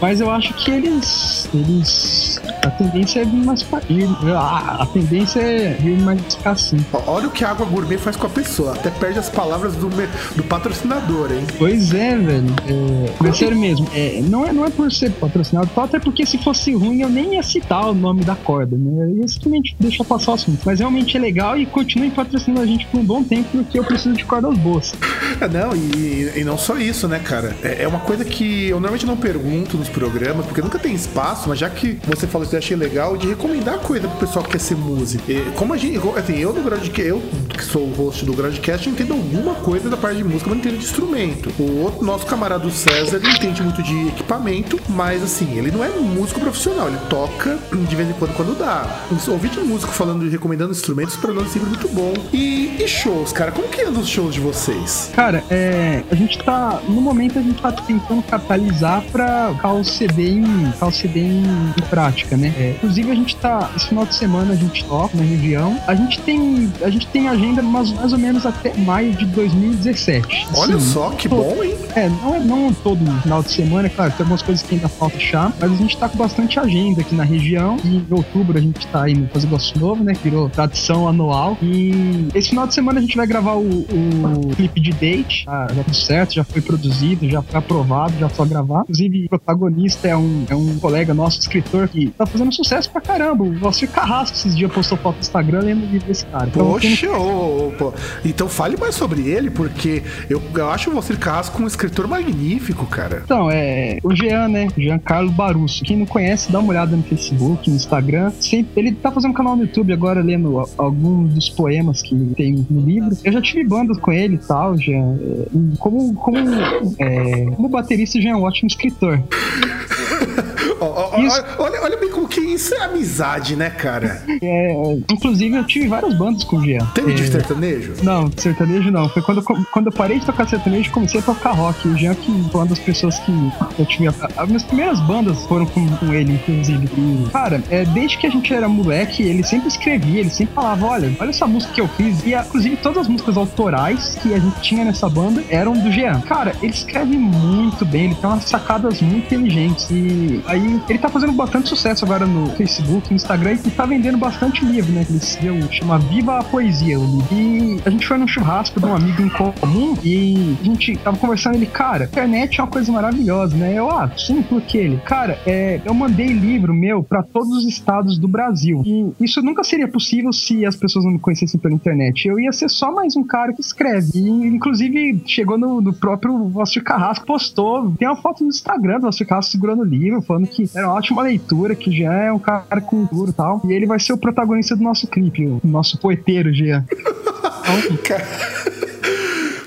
Mas eu acho que eles. Eles. A tendência é vir mais pra ir. A, a tendência é vir mais pra cima. Ó, Olha o que a água gourmet faz com a pessoa. Até perde as palavras do, me- do patrocinador, hein? Pois é, velho. É, mas sério mesmo, é, não, é, não é por ser patrocinado, até porque se fosse ruim eu nem ia citar o nome da corda, né? Eu ia simplesmente deixar passar o assunto. Mas realmente é legal e continue patrocinando a gente por um bom tempo, porque eu preciso de cordas boas. É, não, e, e não só isso, né, cara? É, é uma coisa que eu normalmente não pergunto nos programas, porque nunca tem espaço, mas já que você falou isso, eu achei legal de recomendar coisa pro pessoal que quer ser músico. E como a gente, assim, eu do Groundcast, eu que sou o host do Groundcast, eu entendo alguma coisa da parte de música, mas não entendo de instrumento. O outro, nosso camarada o César, ele entende muito de equipamento, mas assim, ele não é músico profissional, ele toca de vez em quando quando dá. Ouvir de músico falando e recomendando instrumentos, para nós é sempre muito bom. E, e shows, cara, como que andam os shows de vocês? Cara, é, a gente tá. No momento a gente tá tentando capitalizar pra colocar o CD em, colocar o CD em, em prática, né? É, inclusive a gente tá. Esse final de semana a gente toca na região. A gente tem. A gente tem agenda mais, mais ou menos até maio de 2017. Olha Assim, só, que bom, hein? É, não é não todo final de semana, é claro, tem algumas coisas que ainda falta achar, mas a gente tá com bastante agenda aqui na região. E em outubro a gente tá aí no Coisa Gosto Novo, né? Virou tradição anual. E esse final de semana a gente vai gravar o, o clipe de date. Já, já tudo certo, já foi produzido, já foi aprovado, já só gravar. Inclusive, o protagonista é um, é um colega nosso, escritor, que tá fazendo sucesso pra caramba. O Valcir Carrasco esses dias postou foto no Instagram lendo o livro desse cara. Então, Poxa, pô. então fale mais sobre ele, porque eu, eu acho o Valcir Carrasco um escritor magnífico, cara. Então, é o Jean, né? Giancarlo Barusso. Quem não conhece, dá uma olhada no Facebook, no Instagram. Sempre, ele tá fazendo um canal no YouTube agora, lendo alguns dos poemas que tem no livro. Eu já tive bandas com ele e tal, Jean. É, Como, como, é, como baterista, Jean é um ótimo escritor. Isso. olha, olha bem como que isso é amizade, né, cara? É, inclusive, eu tive várias bandas com o Jean. Teve de É, sertanejo? Não, sertanejo não. Foi quando quando eu parei de tocar sertanejo e comecei a tocar rock. O Jean que foi uma das pessoas que eu tive. a- As minhas primeiras bandas foram com, com ele, inclusive. E, cara, é, desde que a gente era moleque, ele sempre escrevia, ele sempre falava: olha, olha essa música que eu fiz. E, inclusive, todas as músicas autorais que a gente tinha nessa banda eram do Jean. Cara, ele escreve muito bem, ele tem umas sacadas muito inteligentes. E aí, ele tá fazendo bastante sucesso agora no Facebook, no Instagram, e tá vendendo bastante livro, né? Ele escreveu, chama Viva a Poesia, o livro. E a gente foi num churrasco de um amigo em comum e a gente tava conversando, ele, cara, internet é uma coisa maravilhosa, né? Eu, ah, sim, por que ele? Cara, é, eu mandei livro meu pra todos os estados do Brasil. E isso nunca seria possível se as pessoas não me conhecessem pela internet. Eu ia ser só mais um cara que escreve. E, inclusive, chegou no, no próprio Valcir Carrasco, postou, tem uma foto no Instagram do Valcir Carrasco segurando o livro, falando que era uma ótima leitura, que já é um cara com cultura e tal. E ele vai ser o protagonista do nosso clipe, o nosso poeteiro, Jean. Então,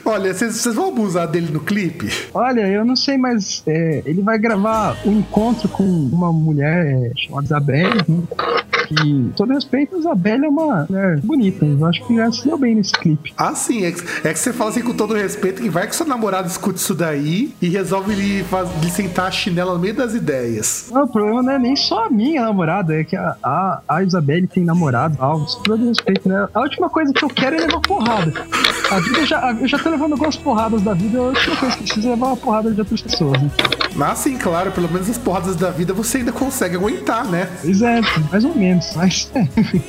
Olha, vocês vocês vão abusar dele no clipe? Olha, eu não sei, mas é, ele vai gravar um encontro com uma mulher é, chamada Isabelle, né? Que, todo respeito, a Isabelle é uma mulher bonita. Eu acho que já se deu bem nesse clipe. Ah, sim, é que, é que você fala assim com todo respeito que vai que seu namorado escuta isso daí e resolve lhe, faz, lhe sentar a chinela no meio das ideias. Não, o problema não é nem só a minha namorada, é que a, a, a Isabelle tem namorado, tal. Com todo respeito, né? A última coisa que eu quero é levar porrada. A vida já, eu já tô levando algumas porradas da vida, a última coisa que preciso é levar uma porrada de outras pessoas. Né? Mas sim, claro, pelo menos as porradas da vida você ainda consegue aguentar, né? Pois é, mais ou menos,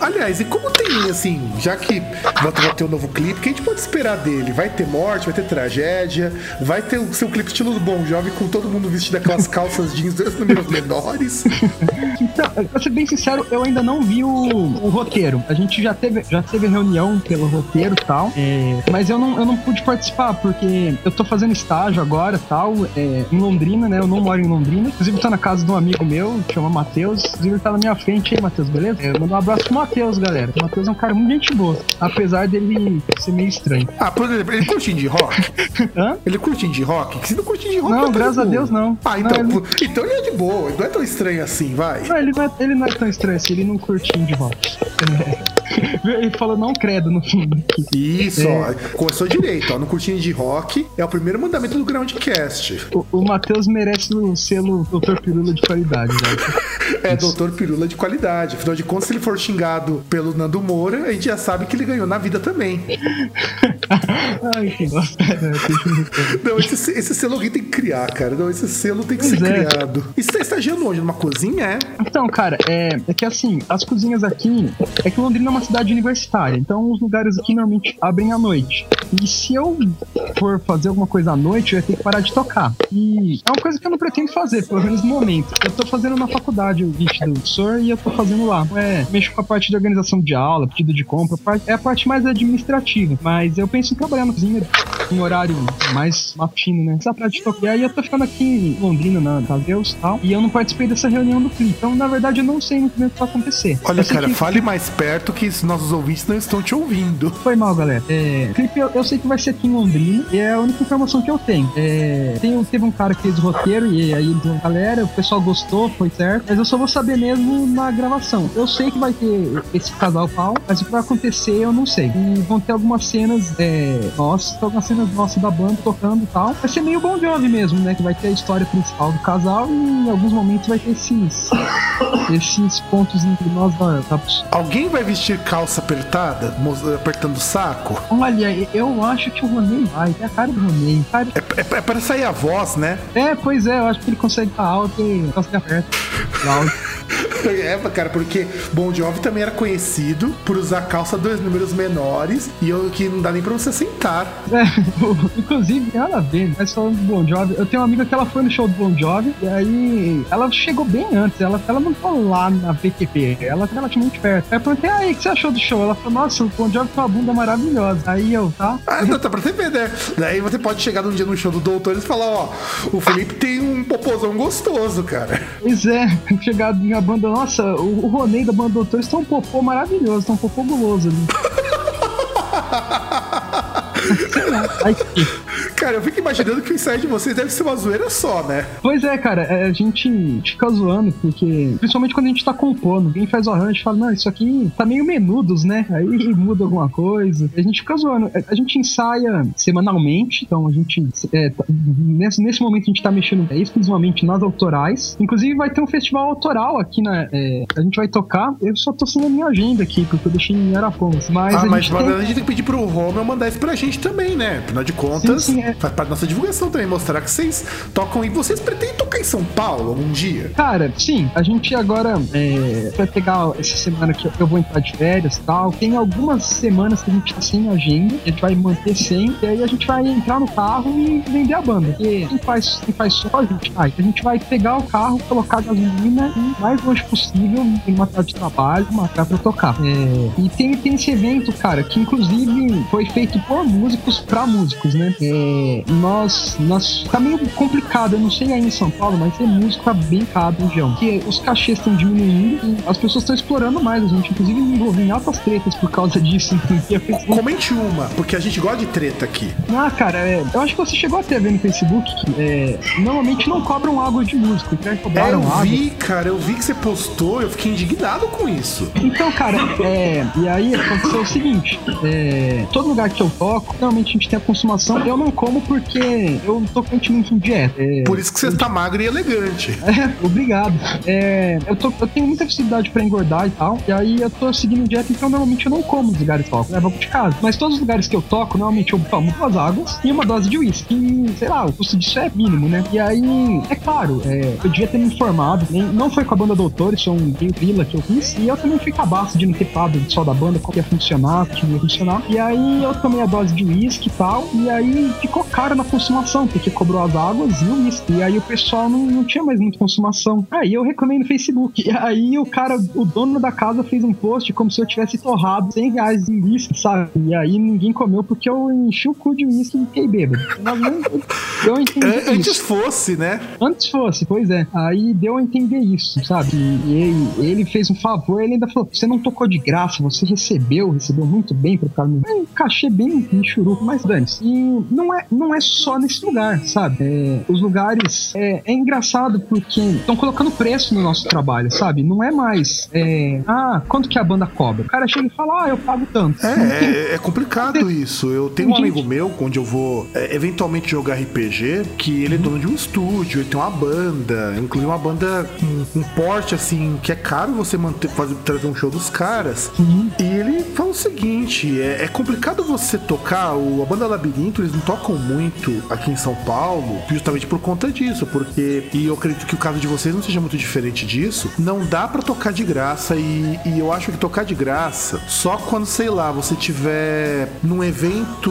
Aliás, e como tem, assim, já que vai ter um novo clipe, o que a gente pode esperar dele? Vai ter morte, vai ter tragédia, vai ter o seu clipe estilo do Bon Jovi com todo mundo vestido aquelas calças jeans dois números menores. Então, pra ser bem sincero, eu ainda não vi o, o roteiro. A gente já teve, já teve reunião pelo roteiro e tal, é, mas eu não, eu não pude participar, porque eu tô fazendo estágio agora tal, é, em Londrina, né? Eu não moro em Londrina. Inclusive, tô na casa de um amigo meu, que chama Matheus. Inclusive, ele tá na minha frente aí, Matheus, beleza? É, mando um abraço pro Matheus, galera. O Matheus é um cara muito gente boa, apesar dele ser meio estranho. Ah, por exemplo, ele curte indie rock? Hã? Ele curte indie rock? Se não curte indie rock, Não, graças a. Deus, não. Ah, então, Não, ele- então ele é de boa, ele não é tão estranho assim, vai. Não, ele não, é, ele não é tão estranho assim, ele não curte indie rock. Ele falou não credo no fundo. Isso, É. ó, começou direito, ó, no curtinho de rock, é o primeiro mandamento do Groundcast. O, o Matheus merece o selo Dr. Pirula de qualidade, né? É Doutor Pirula de qualidade. Afinal de contas, se ele for xingado pelo Nando Moura, a gente já sabe que ele ganhou na vida também. Ai, que. É, eu ver. Não, esse, esse selo alguém tem que criar, cara. Não, esse selo tem que ser Pois é. criado. E você tá estagiando onde? Numa cozinha, é? Então, cara, é, é que assim, as cozinhas aqui. É que Londrina uma cidade universitária, então os lugares aqui normalmente abrem à noite. E se eu for fazer alguma coisa à noite, eu ia ter que parar de tocar. E é uma coisa que eu não pretendo fazer, pelo menos no momento. Eu tô fazendo na faculdade o VIT do SOR e eu tô fazendo lá. É, mexo com a parte de organização de aula, pedido de compra, é a parte mais administrativa. Mas eu penso em trabalhar na cozinha um horário mais matino, né? Essa parte de tocar. E aí eu tô ficando aqui em Londrina, na Caseus e tal. E eu não participei dessa reunião do clipe. Então, na verdade, eu não sei muito bem o que vai acontecer. Olha, cara, que- fale mais perto que os nossos ouvintes não estão te ouvindo. Foi mal, galera. É, clipe eu, eu sei que vai ser aqui em Londrina e é a única informação que eu tenho. É, tem, teve um cara que fez o roteiro e aí ele deu galera, o pessoal gostou, foi certo, mas eu só vou saber mesmo na gravação. Eu sei que vai ter esse casal pau, mas o que vai acontecer eu não sei. E vão ter algumas cenas é, nossas, algumas cenas nossas da banda tocando e tal. Vai ser meio Bon Jovi mesmo, né? Que vai ter a história principal do casal e em alguns momentos vai ter esses, esses pontos entre nós da, da Alguém vai vestir calça apertada, apertando o saco? Olha, eu acho que o Ronei vai. É a cara do Ronei. Cara, É, é, é para sair a voz, né? É, pois é, eu acho que ele consegue estar alto e consegue aperta. É, cara, porque Bon Jovi também era conhecido por usar calça dois números menores e eu, que não dá nem pra você sentar. É, inclusive, nada a ver, mas falando do Bon Jovi, eu tenho uma amiga que ela foi no show do Bon Jovi e aí ela chegou bem antes, ela, ela não foi lá na VQP, ela tá relativamente perto. Aí eu perguntei, aí, o que você achou do show? Ela falou, nossa, o Bon Jovi tem uma bunda maravilhosa. Aí eu, tá? Ah, não, tá pra você ver, né? Daí você pode chegar num dia no show do Doutor e falar, ó, o Felipe tem um popozão gostoso, cara. Pois é, chegado minha banda, nossa, o, o Ronei da banda Doutores tá um popô maravilhoso, tá um popô guloso ali. Sei lá, aí que- Cara, eu fico imaginando que o ensaio de vocês deve ser uma zoeira só, né? Pois é, cara, é, a gente fica zoando, porque principalmente quando a gente tá compondo, alguém faz o arranjo e fala, não, isso aqui tá meio menudos, né? Aí muda alguma coisa. A gente fica zoando. A- A gente ensaia semanalmente, então a gente. é, tá- nesse, nesse momento a gente tá mexendo é, exclusivamente nas autorais. Inclusive vai ter um festival autoral aqui na. é, a gente vai tocar. Eu só tô sem a minha agenda aqui, porque eu deixei em Arapongas. Mas ah, a mas tem- a gente tem que pedir pro Romeu mandar isso pra gente também, né? Afinal de contas, Sim, sim, é. Faz parte da nossa divulgação também, mostrar que vocês tocam e vocês pretendem tocar em São Paulo algum dia? Cara, sim, a gente agora é, vai pegar essa semana que eu vou entrar de férias e tal. Tem algumas semanas que a gente tá sem agenda, a gente vai manter sem, e aí a gente vai entrar no carro e vender a banda. Porque quem faz, quem faz só, a gente vai. A gente vai pegar o carro, colocar gasolina e o mais longe possível, em tarde de trabalho, marcar pra tocar. É, e tem, tem esse evento, cara, que inclusive foi feito por músicos pra músicos, né? É, nós, nós. Tá meio complicado, eu não sei aí em São Paulo, mas ser músico tá bem caro região. Porque os cachês estão diminuindo e as pessoas estão explorando mais a gente, inclusive me envolvi em altas tretas por causa disso. Comente uma, porque a gente gosta de treta aqui. ah, cara, é, eu acho que você chegou até a ver no Facebook que é, normalmente não cobram água de músico, já É, cobraram eu água. vi, cara, eu vi que você postou, eu fiquei indignado com isso. Então, cara, é, e aí aconteceu o seguinte: é, todo lugar que eu toco, normalmente a gente tem a consumação. Eu não como como porque eu tô continuando em dieta. É, Por isso que você está magro e elegante. É, obrigado. É, eu, tô, eu tenho muita facilidade pra engordar e tal. E aí eu tô seguindo dieta, então normalmente eu não como nos lugares que eu toco. Eu levo de casa. Mas todos os lugares que eu toco, normalmente eu tomo duas águas e uma dose de uísque. E, sei lá, o custo disso é mínimo, né? E aí, é claro, é, eu devia ter me informado. Nem, não foi com a banda Doutor, isso é um vila que eu fiz. E eu também fui cabaço de não ter parado só da banda, como ia funcionar, como ia funcionar. E aí eu tomei a dose de uísque e tal. E aí ficou caro na consumação, porque cobrou as águas e o uísque. E aí o pessoal não, não tinha mais muita consumação. Aí eu reclamei no Facebook. E aí o cara, o dono da casa fez um post como se eu tivesse torrado 100 reais em uísque, sabe? E aí ninguém comeu porque eu enchi o cu de uísque e fiquei bêbado. Eu entendi An- Antes isso. fosse, né? Antes fosse, pois é. Aí deu a entender isso, sabe? E ele, ele fez um favor, ele ainda falou: você não tocou de graça, você recebeu, recebeu muito bem pro cara. É um cachê bem churuco, mas dane-se. E não é, não é só nesse lugar, sabe? É, os lugares. É, é engraçado porque estão colocando preço no nosso trabalho, sabe? Não é mais. é, ah, quanto que a banda cobra? O cara chega e fala: ah, eu pago tanto. É, é, é complicado isso. Eu tenho um amigo meu, onde eu vou é, eventualmente jogar RPG, que ele é dono de um estúdio, ele tem uma banda, inclusive uma banda com um porte assim, que é caro você manter, fazer, trazer um show dos caras. E ele fala o seguinte: é, é complicado você tocar, o, a banda Labirinto, eles não tocam muito aqui em São Paulo, justamente por conta disso, porque, e eu acredito que o caso de vocês não seja muito diferente disso, não dá pra tocar de graça e, e eu acho que tocar de graça só quando, sei lá, você tiver num evento,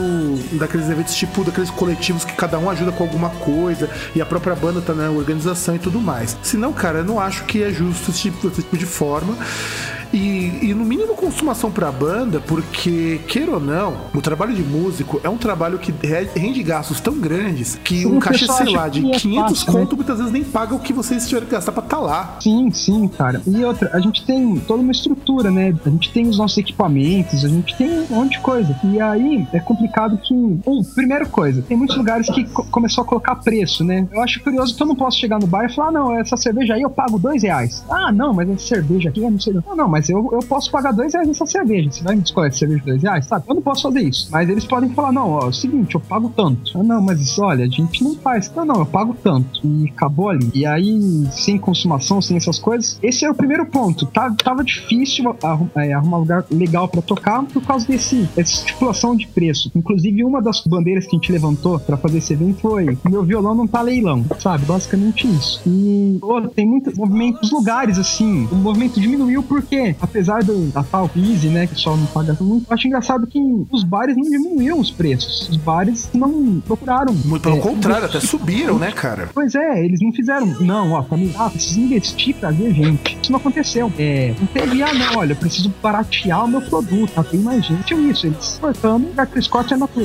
daqueles eventos tipo daqueles coletivos que cada um ajuda com alguma coisa e a própria banda tá na organização e tudo mais. Senão, cara, eu não acho que é justo esse tipo, esse tipo de forma. E, e no mínimo consumação pra banda, porque, queira ou não, o trabalho de músico é um trabalho que re- rende gastos tão grandes que um pessoal sei lá, de que é 500 fácil, né? conto muitas vezes nem paga o que vocês tiveram que gastar pra estar lá. Sim, sim, cara. E outra, a gente tem toda uma estrutura, né? A gente tem os nossos equipamentos, a gente tem um monte de coisa. E aí é complicado que. Um, primeira coisa, tem muitos lugares que co- começou a colocar preço, né? Eu acho curioso que eu não posso chegar no bar e falar, ah, não, essa cerveja aí eu pago dois reais. Ah, não, mas essa cerveja aqui eu não sei. Não, não, mas eu, eu posso pagar dois reais nessa cerveja. Você vai me escolher essa cerveja de dois reais, sabe? Eu não posso fazer isso. Mas eles podem falar, não, ó, é o seguinte, eu pago tanto. Ah, não, mas olha, a gente não faz. Não, não, eu pago tanto. E acabou ali. E aí, sem consumação, sem essas coisas, esse era o primeiro ponto. Tá, tava difícil é, arrumar um lugar legal pra tocar por causa desse, dessa estipulação de preço. Inclusive, uma das bandeiras que a gente levantou pra fazer esse evento foi: meu violão não tá leilão, sabe? Basicamente isso. E pô, tem muitos movimentos, lugares assim. O movimento diminuiu porque, apesar do, da tal crise, né, que o pessoal não paga muito, eu acho engraçado que os bares não diminuíram os preços. Os bares não procuraram. Muito pelo é, contrário, até subiram, né, cara? Pois é, eles não fizeram. Não, ó, família, ah, precisa investir pra ver gente. Isso não aconteceu. É, não teve, ah, não, olha, eu preciso baratear o meu produto, tá? Tem mais gente. Isso, eles cortando, a Chris Scott é natural.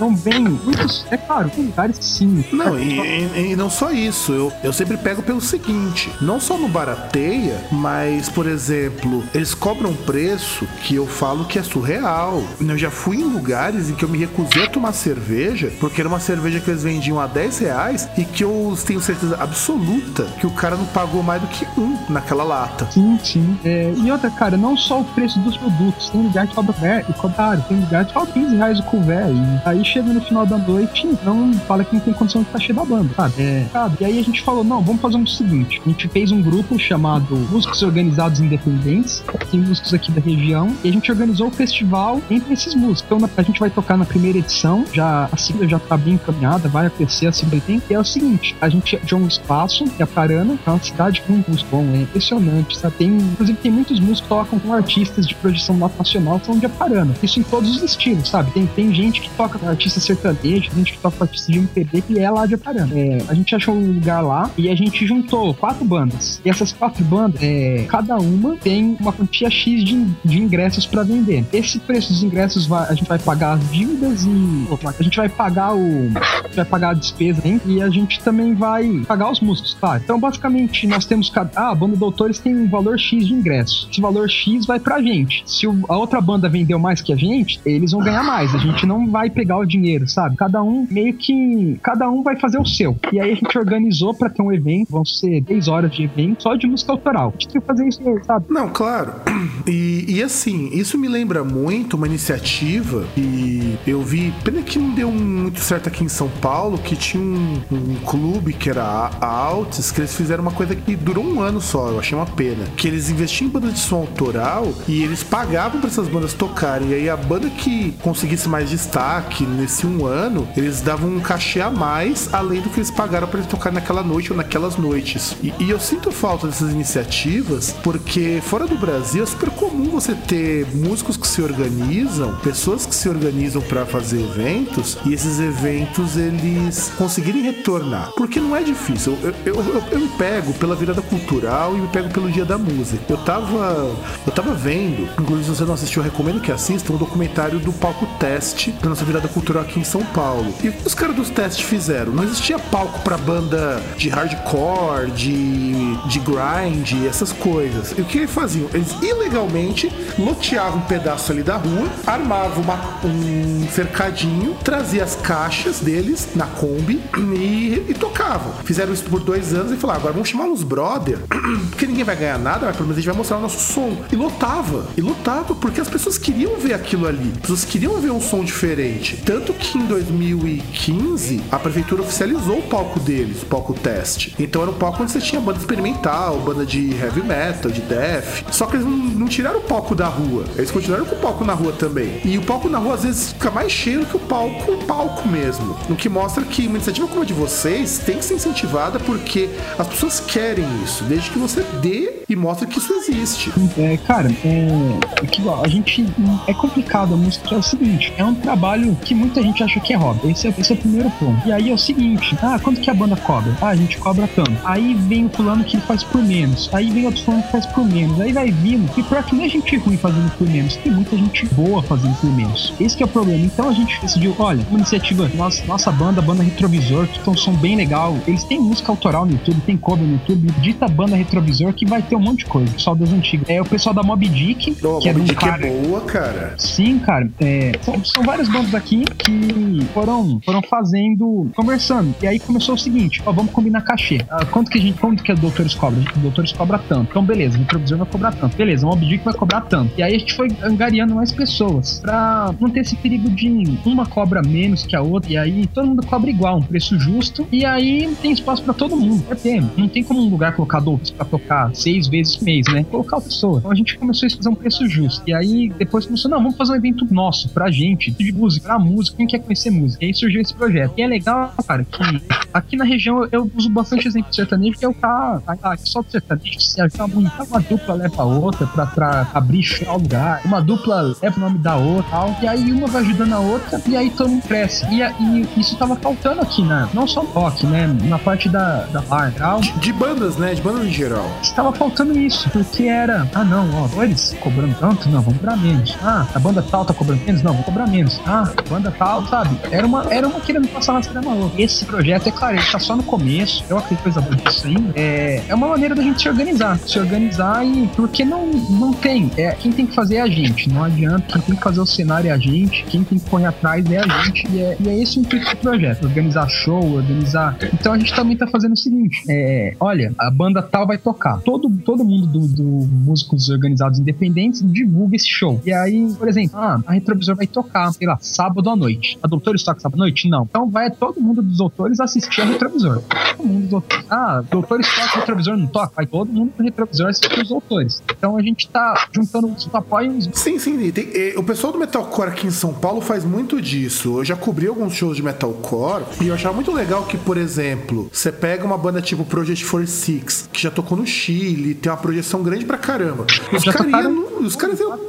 Não vem muitos, é claro, tem lugares sim. Não, e, e- e não só isso, eu, eu sempre pego pelo seguinte: não só no Barateia, mas, por exemplo, eles cobram um preço que eu falo que é surreal. Eu já fui em lugares em que eu me recusei a tomar cerveja, porque era uma cerveja que eles vendiam a 10 reais e que eu tenho certeza absoluta que o cara não pagou mais do que um naquela lata. Sim, sim. É, e outra, cara, não só o preço dos produtos. Tem lugar que cobra ver e cobra caro. Tem lugar que cobra 15 reais o couvert. E aí chega no final da noite, não fala que não tem condição de cachê da banda, sabe? É, sabe? E aí a gente falou, não, vamos fazer o seguinte. A gente fez um grupo chamado Músicos Organizados Independentes. Tem músicos aqui da região. E a gente organizou o festival entre esses músicos. Então a gente vai tocar na primeira edição. Já, a sigla já tá bem encaminhada, vai acontecer a sigla tem. E é o seguinte, a gente achou um espaço, que é a Parana, que é uma cidade com um músico bom, é impressionante, sabe? Tem, inclusive tem muitos músicos que tocam com artistas de projeção nacional são de Aparana. Isso em todos os estilos, sabe? Tem, tem gente que toca com artista sertanejo, gente que toca com artista de MPB que é lá de Aparana. É, a gente achou um lugar lá e a gente juntou quatro bandas. E essas quatro bandas, é, cada uma tem uma quantia X de, de ingressos pra vender. Esse preço dos ingressos vai- a gente vai pagar as dívidas e a gente vai pagar o vai pagar a despesa hein? e a gente também vai pagar os músicos, tá? Então, basicamente, nós temos cada. Ah, a banda Doutores tem um valor X de ingresso. Esse valor X vai pra gente. Se o- a outra banda vendeu mais que a gente, eles vão ganhar mais. A gente não vai pegar o dinheiro, sabe? Cada um meio que. Cada um vai fazer o seu. E aí a gente organizou pra ter um evento, vão ser 10 horas de evento só de música autoral. A gente tem que fazer isso, sabe? Não, claro. E, e assim, isso me lembra muito uma iniciativa que eu vi, pena que não deu muito certo aqui em São Paulo, que tinha um, um clube que era a a Altis, que eles fizeram uma coisa que durou um ano só, eu achei uma pena. Que eles investiam em bandas de som autoral e eles pagavam para essas bandas tocarem. E aí a banda que conseguisse mais destaque nesse um ano, eles davam um cachê a mais, além do que eles pagaram para eles tocarem naquela noite ou naquelas noites. E, e eu sinto falta dessas iniciativas, porque fora do Brasil é super comum você ter músicos que se organizam, pessoas que se organizam para fazer eventos, e esses eventos eles conseguirem retornar. Porque não é difícil. Eu, eu, eu, eu me pego pela virada cultural e me pego pelo dia da música. Eu tava. Eu tava vendo, inclusive se você não assistiu, eu recomendo que assista, um documentário do palco teste da nossa virada cultural aqui em São Paulo. E os caras dos testes fizeram? Não existia palco pra banda de hardcore, de, de grind, essas coisas. E o que eles faziam? Eles ilegalmente loteavam um pedaço ali da rua, armavam uma- um cercadinho, trazia as caixas deles na Kombi e, e tocavam. Fizeram isso por dois anos e falaram: agora vamos chamar uns brother, porque ninguém vai ganhar nada, mas pelo menos a gente vai mostrar o nosso som. E lotava, e lotava, porque as pessoas queriam ver aquilo ali, as pessoas queriam ver um som diferente. Tanto que em 2015 a prefeitura oficializou o palco deles, o palco teste. Então era um palco onde você tinha banda experimental, banda de heavy metal, de death. Só que eles não, não tiraram o palco da rua, eles continuaram com o palco na rua também. E o palco na rua às vezes fica mais cheio que o palco, o palco mesmo. O que mostra que uma iniciativa como a de vocês tem que ser incentivada porque as pessoas querem isso, desde que você dê e mostre que isso existe. É, cara, é, é que a gente é complicado a música é o seguinte, é um trabalho que muita gente acha que é hobby. Esse é, esse é o primeiro ponto. E aí é o seguinte, ah, quanto que a banda cobra? Ah, a gente cobra tanto. Aí vem o fulano que faz por menos. Aí vem outro fulano que faz por menos. Aí vai vindo. E pior que não é gente ruim fazendo por menos, tem muita gente boa fazendo por menos. Esse que é o problema. Então a gente decidiu, olha, uma iniciativa, nossa, nossa banda, banda Retrovisor, que tem um som bem legal. Eles têm música autoral no YouTube, tem cover no YouTube, dita banda Retrovisor que vai ter um monte de coisa. Pessoal das antigas. É o pessoal da Mob Dick, Oh, que é um Dick cara. é boa, cara. Sim, cara. É, são, são várias bandas aqui que foram, foram fazendo, conversando. E aí começou o seguinte: ó, vamos combinar cachê. Ah, quanto que a gente, quanto que a Doutores cobra? O Doutores cobra tanto. Então, beleza, o retrovisor vai cobrar tanto. Beleza, o Obdic vai cobrar tanto. E aí a gente foi angariando mais pessoas pra não ter esse perigo de uma cobra menos que a outra. E aí todo mundo cobra igual, um preço justo. E aí tem espaço pra todo mundo. É tema. Não tem como um lugar colocar Doutores pra tocar seis vezes por mês, né? Colocar a pessoa. Então a gente começou a fazer um preço justo. E aí depois começou, não, vamos fazer um evento nosso, pra gente, de música, pra música, quem quer conhecer música. E aí surgiu esse projeto. E é legal, cara, que aqui na região eu uso bastante exemplo sertanejo, que é o cara, que só do sertanejo se ajuda muito. Uma dupla leva a outra pra, pra abrir ao lugar, uma dupla leva o nome da outra tal. E aí uma vai ajudando a outra, e aí todo mundo cresce. E, e isso tava faltando aqui, né? Não só no rock, né? Na parte da, da bar, tal. De, de bandas, né? De bandas em geral. Estava faltando isso, porque era, ah não, ó, eles cobrando tanto, não, vamos cobrar menos. Ah, a banda tal tá cobrando menos, não, vamos cobrar menos. Ah, a banda tal, sabe? Era uma, era uma querendo passar na outra. Esse projeto, é claro, ele tá só no começo, eu acredito coisa boa disso ainda. É, é uma maneira da gente se organizar, se organizar e porque não, não tem, é, quem tem que fazer é a gente, não adianta, quem tem que fazer o cenário é a gente, quem tem que correr atrás é a gente, e é, e é esse o intuito do projeto, organizar show, organizar. Então a gente também tá fazendo o seguinte, é, olha, a banda tal vai tocar, todo, todo mundo do, do músicos organizados independentes divulga esse show. E aí, por exemplo, ah, a Retrovisor vai tocar, sei lá, sábado à noite. A Doutores toca sábado à noite? Não. Então vai todo mundo dos Doutores assistir a Retrovisor. Todo mundo dos Doutores. Ah, Doutores toca, Retrovisor não toca? Vai todo mundo do Retrovisor assistir os Doutores. Então a gente tá juntando os apoios. Sim, sim. tem- o pessoal do metalcore aqui em São Paulo faz muito disso. Eu já cobri alguns shows de metalcore e eu achava muito legal que, por exemplo, você pega uma banda tipo Project 46, que já tocou no Chile, tem uma projeção grande pra caramba. Os caras tocaram- iam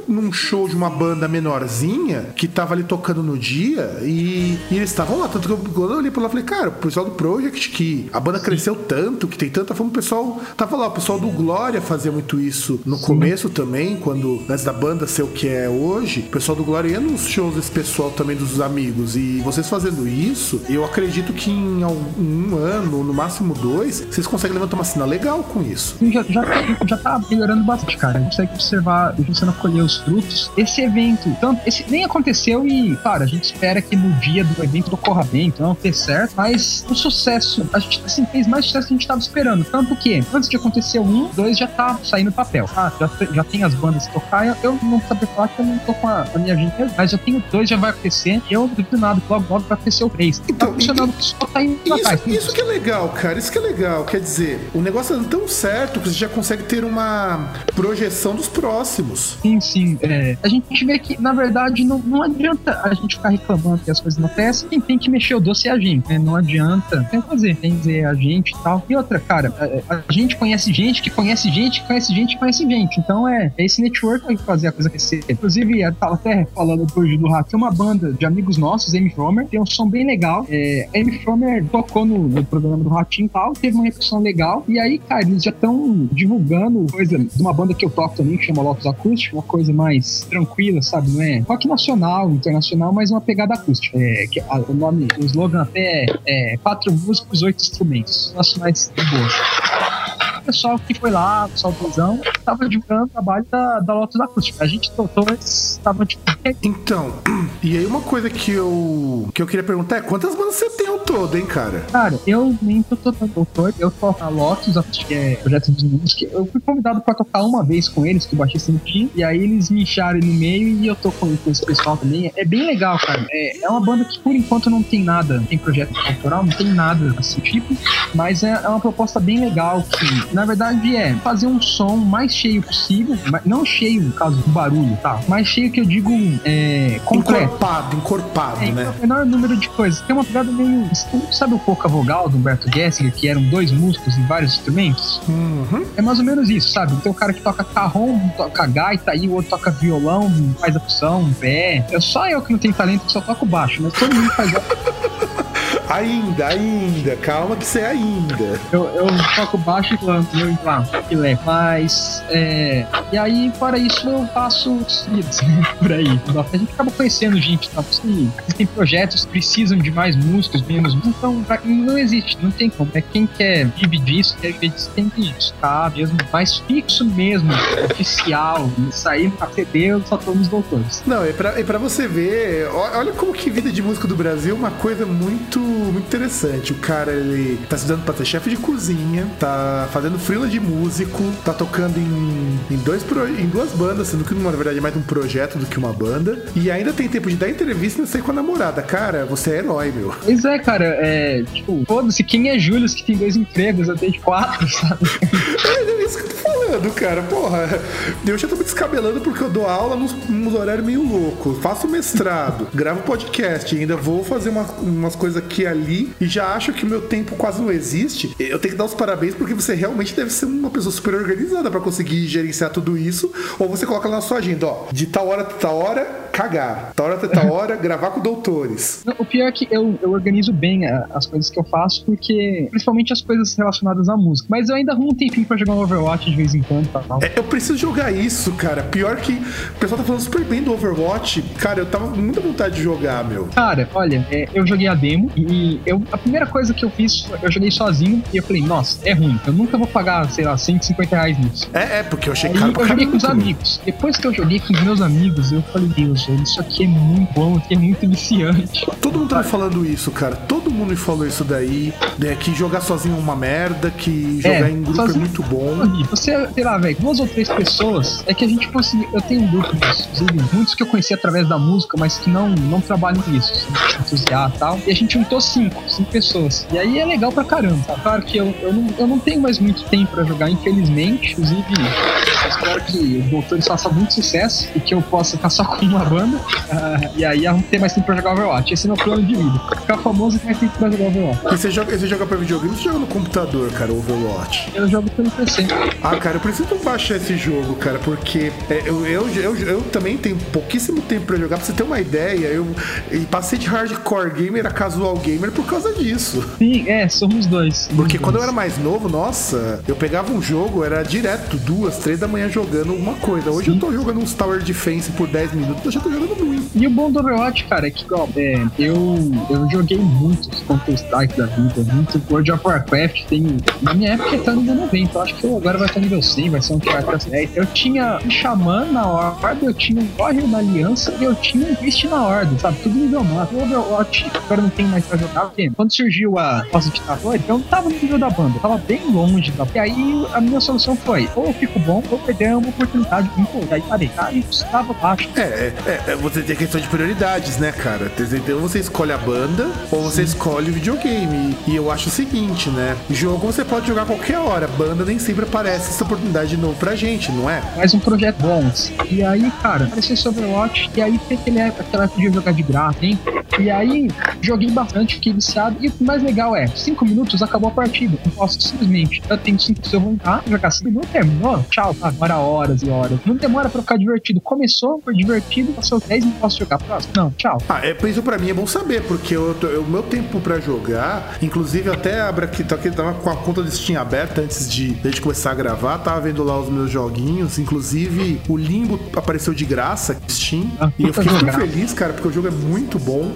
num show de uma banda menorzinha que tava ali tocando no dia e, e eles estavam lá. Tanto que eu, quando eu olhei por lá, falei, cara, o pessoal do Project, que a banda cresceu tanto, que tem tanta fama, o pessoal tava lá. O pessoal do Glória fazia muito isso no começo também, quando antes da banda ser o que é hoje. O pessoal do Glória ia nos shows desse pessoal também dos amigos. E vocês fazendo isso, eu acredito que em um ano, no máximo dois, vocês conseguem levantar uma cena legal com isso. Já, já, já tá melhorando bastante, cara. A gente consegue observar começando a colher os frutos. Esse evento, tanto, esse nem aconteceu e, claro, a gente espera que no dia do evento ocorra bem, então não ter certo, mas o sucesso, a gente assim, fez mais sucesso que a gente estava esperando. Tanto que, antes de acontecer um, dois já tá saindo do papel. Ah, já, já tem as bandas que tocar, eu, eu não sabia falar que eu não tô com a, a minha gente, mas eu tenho dois, já vai acontecer, eu duvido nada, que logo, logo vai acontecer o três. Então, tá funcionando, só tá indo. Isso, isso que é legal, cara. Isso que é legal. Quer dizer, o negócio é tão certo que você já consegue ter uma projeção dos próximos. Sim, sim. É, a gente vê que, na verdade, não, não adianta a gente ficar reclamando que as coisas não acontecem. Quem tem que mexer o doce é a gente, né? Não adianta. Tem que fazer, tem que dizer a gente e tal. E outra, cara, a, a gente conhece gente que conhece gente que conhece gente que conhece gente. Então é, é esse network que vai fazer a coisa crescer. Inclusive, eu tava até falando hoje do Rato, tem uma banda de amigos nossos, Amy Fromer, tem um som bem legal. É, Amy Fromer tocou no, no programa do Ratinho e tal, teve uma repercussão legal. E aí, cara, eles já estão divulgando coisa de uma banda que eu toco também, que chama Lotus Acústico, uma coisa mais tranquila, sabe? Não é rock nacional, internacional, mas uma pegada acústica. É, que a- o nome, o slogan até é, é quatro músicos, oito instrumentos. Nossa, mais de boa. O pessoal que foi lá, o pessoal do Busão, tava divulgando o trabalho da, da Lotus Acústica. A gente tocou, mas tava tipo, Então, e aí uma coisa que eu que eu queria perguntar é quantas bandas você tem todo, hein, cara? Cara, eu nem tô tocando doutor, eu toco a Lotus, acho que é projeto dos meninos, que eu fui convidado pra tocar uma vez com eles, que o baixista não tinha, e aí eles me incharam no meio e eu tô com, com esse pessoal também. É bem legal, cara. É, é uma banda que por enquanto não tem nada, não tem projeto autoral, não tem nada desse tipo, mas é, é uma proposta bem legal que, na verdade, é fazer um som mais cheio possível, mas não cheio, no caso do barulho, tá? Mais cheio que eu digo é, completo. Encorpado, encorpado, É, né? o menor número de coisas. Tem uma pegada meio. Sabe o Pouca Vogal do Humberto Gessinger, que eram dois músicos em vários instrumentos? Uhum. É mais ou menos isso, sabe? Tem o cara que toca carrom, toca gaita, aí o outro toca violão, faz a opção, pé. É só eu que não tenho talento, que só toco baixo, mas todo mundo faz. Ainda, ainda. Calma que você é ainda. Eu, eu toco baixo e planto, eu lá, que leve. Mas, é. E aí, fora isso, eu faço os leads, né, por aí. A gente acaba conhecendo gente, tá? Se existem projetos que precisam de mais músicos, menos músicos. Então, pra não existe, não tem como. É quem quer vive disso, quer viver disso, tem que buscar mesmo. Mais fixo mesmo, oficial, sair pra CD, eu só tô nos doutores. Não, é pra, é pra você ver. Olha como que vida de músico do Brasil é uma coisa muito, muito interessante. O cara, ele tá estudando pra ser chefe de cozinha, tá fazendo frila de músico, tá tocando em, em, dois pro- em duas bandas, sendo que na verdade é mais um projeto do que uma banda. E ainda tem tempo de dar entrevista e não sair com a namorada. Cara, você é herói, meu. Pois é, cara, é. Tipo, foda-se, quem é Júlio que tem dois empregos? Eu tenho quatro, sabe? É isso que eu tô falando, cara. Porra, eu já tô me descabelando porque eu dou aula nos, nos horários meio loucos. Faço mestrado, gravo podcast, ainda vou fazer uma- umas coisas aqui e ali e já acho que o meu tempo quase não existe. Eu tenho que dar os parabéns porque você realmente deve ser uma pessoa super organizada pra conseguir gerenciar tudo isso. Ou você coloca na sua agenda, ó, de tal hora até tal hora, cagar. Tal hora até tal hora, gravar com doutores. Não, O pior é que eu, eu organizo bem a- as coisas que eu faço, porque. Principalmente as coisas relacionadas à música. Mas eu ainda arrumo um tempinho pra jogar um Overwatch de vez em quando e tal. É, eu preciso jogar isso, cara. Pior que o pessoal tá falando super bem do Overwatch. Cara, eu tava com muita vontade de jogar, meu. Cara, olha, é, eu joguei a demo e eu, a primeira coisa que eu fiz, eu joguei sozinho e eu falei, nossa, é ruim. Eu nunca vou pagar, sei lá, 150 reais nisso. É, é, porque eu achei Aí caro pra eu joguei com os amigos. Depois que eu joguei com os meus amigos, eu falei, Deus, velho, isso aqui é muito bom, isso aqui é muito viciante. Todo mundo tá falando isso, cara. Todo mundo me falou isso daí. Né, que jogar sozinho é uma merda, que jogar É, em grupo é sozinho- muito bom. Você, sei lá, velho, duas ou três pessoas, é que a gente conseguiu. Eu tenho grupos, inclusive, muitos que eu conheci através da música, mas que não, não trabalham com isso, são entusiastas e tal. E a gente juntou cinco, cinco pessoas. E aí é legal pra caramba. Tá? Claro que eu, eu, não, eu não tenho mais muito tempo pra jogar, infelizmente. Inclusive, eu espero que o Doutores faça muito sucesso e que eu possa ficar só com uma banda. Ah, e aí eu ter mais tempo pra jogar Overwatch. Esse é o meu plano de vida. Ficar famoso e mais tempo pra jogar Overwatch. E você joga, você joga pra videogame, você joga no computador, cara, Overwatch. Eu jogo pelo PC. Ah, cara, eu preciso baixar esse jogo, cara, porque é, eu, eu, eu, eu também tenho pouquíssimo tempo pra jogar. Pra você ter uma ideia, eu e passei de hardcore gamer a casual gamer por causa disso. Sim, é, somos dois. Porque Somos quando eu era mais novo, nossa, eu pegava um jogo, era direto, duas, três da manhã jogando uma coisa. Hoje Sim. eu tô jogando uns Tower Defense por 10 minutos, eu já eu tô jogando muito. E o bom do Overwatch, cara, é que ó, é, eu, eu joguei muitos Counter-Strike da vida, muito World of Warcraft. Tem, na minha época tá no nível 90, eu acho que eu agora vai estar nível 100, vai ser um Warcraft 10. Eu tinha um Xamã na Horda, eu tinha um Warrior na Aliança e eu tinha um Beast na Horda, sabe? Tudo nível 9. O Overwatch agora não tem mais pra jogar, porque quando surgiu a Posse Ditador, eu não tava no nível da banda, eu tava bem longe da. E aí a minha solução foi: ou eu fico bom, ou perder uma oportunidade de me E aí parei, tá? E estava baixo. É, é, é, você tem a questão de prioridades, né, cara? Então você escolhe a banda ou você escolhe o videogame. E eu acho o seguinte, né? Jogo você pode jogar qualquer hora. Banda nem sempre aparece essa oportunidade de novo pra gente, não é? mais um projeto bom. E aí, cara, apareceu esse Overwatch, e aí tem aquele, aquela época de jogar de graça, hein? E aí, joguei bastante, fiquei viciado, e o mais legal é, 5 minutos, acabou a partida. Eu posso simplesmente, eu tenho 5 se eu voltar, jogar 5 minutos, terminou, tchau, tá? Demora horas e horas. Não demora pra ficar divertido. Começou, foi divertido, passou 10 não posso jogar próximo. Não, tchau. Ah, é, isso pra mim é bom saber, porque o meu tempo pra jogar, inclusive até abra aqui, tá aqui, tava com a conta do Steam aberta antes de, de a gente começar a gravar, tava vendo lá os meus joguinhos, inclusive o Limbo apareceu de graça Steam, Ah, e eu fiquei muito feliz, cara, porque o jogo é muito bom.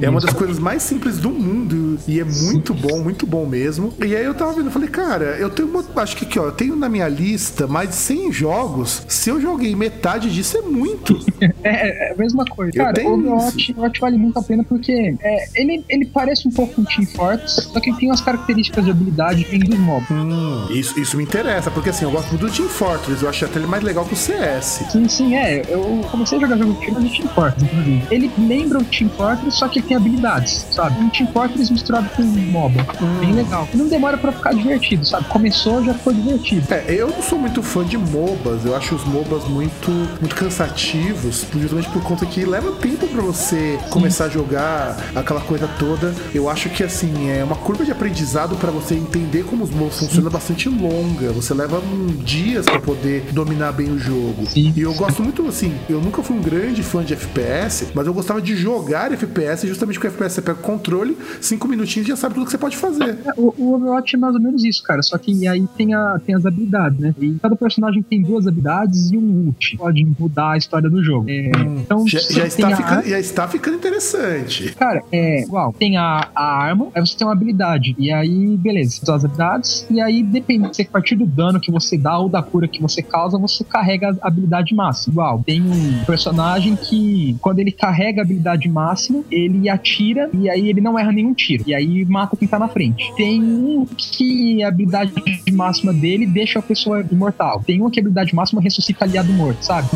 É uma das coisas mais simples do mundo e é muito bom, muito bom mesmo. E aí eu tava vendo, falei, cara, eu tenho uma, acho que aqui, ó, eu tenho na minha lista mais de 100 jogos. Se eu joguei metade disso é muito. É, é a mesma coisa. Eu Cara, o Overwatch, Overwatch vale muito a pena porque é, ele, ele parece um pouco um Team Fortress, só que ele tem umas características de habilidade que vem dos mobs. Hum, isso, isso me interessa, porque assim, eu gosto muito do Team Fortress, eu acho até ele mais legal que o CS. Sim, sim, é. Eu comecei a jogar jogo de tiro no Team Fortress, inclusive. Ele lembra o Team Fortress, só que ele tem habilidades, sabe? Um Team Fortress misturado com um MOBA. Bem legal. E não demora pra ficar divertido, sabe? Começou, já ficou divertido. É, eu não sou muito fã de MOBAs, eu acho os MOBAs muito, muito cansativos, justamente por conta que leva tempo pra você começar a jogar aquela coisa toda. Eu acho que assim, é uma curva de aprendizado pra você entender como os MOBAs funcionam bastante longa. Você leva hum, dias pra poder dominar bem o jogo. Sim. E eu gosto muito, assim, eu nunca fui um grande fã de FPS, mas eu gostava de jogar FPS justamente porque FPS você pega o controle, cinco minutinhos e já sabe tudo que você pode fazer. É, O, o Overwatch é mais ou menos isso, cara. Só que aí tem, a, tem as habilidades, né? E cada personagem tem duas habilidades e um ult. Pode mudar a história do jogo. É, então, Já, já está ficando, já está ficando interessante. Cara, é igual. Tem a, a arma, aí você tem uma habilidade. E aí, beleza, você tem as habilidades. E aí, depende, a partir do dano que você dá ou da cura que você causa, você carrega a habilidade máxima. Igual, tem um personagem que, quando ele carrega a habilidade máxima, ele atira e aí ele não erra nenhum tiro. E aí mata quem tá na frente. Tem um que a habilidade máxima dele deixa a pessoa imortal. Tem um que a habilidade máxima ressuscita aliado morto, sabe?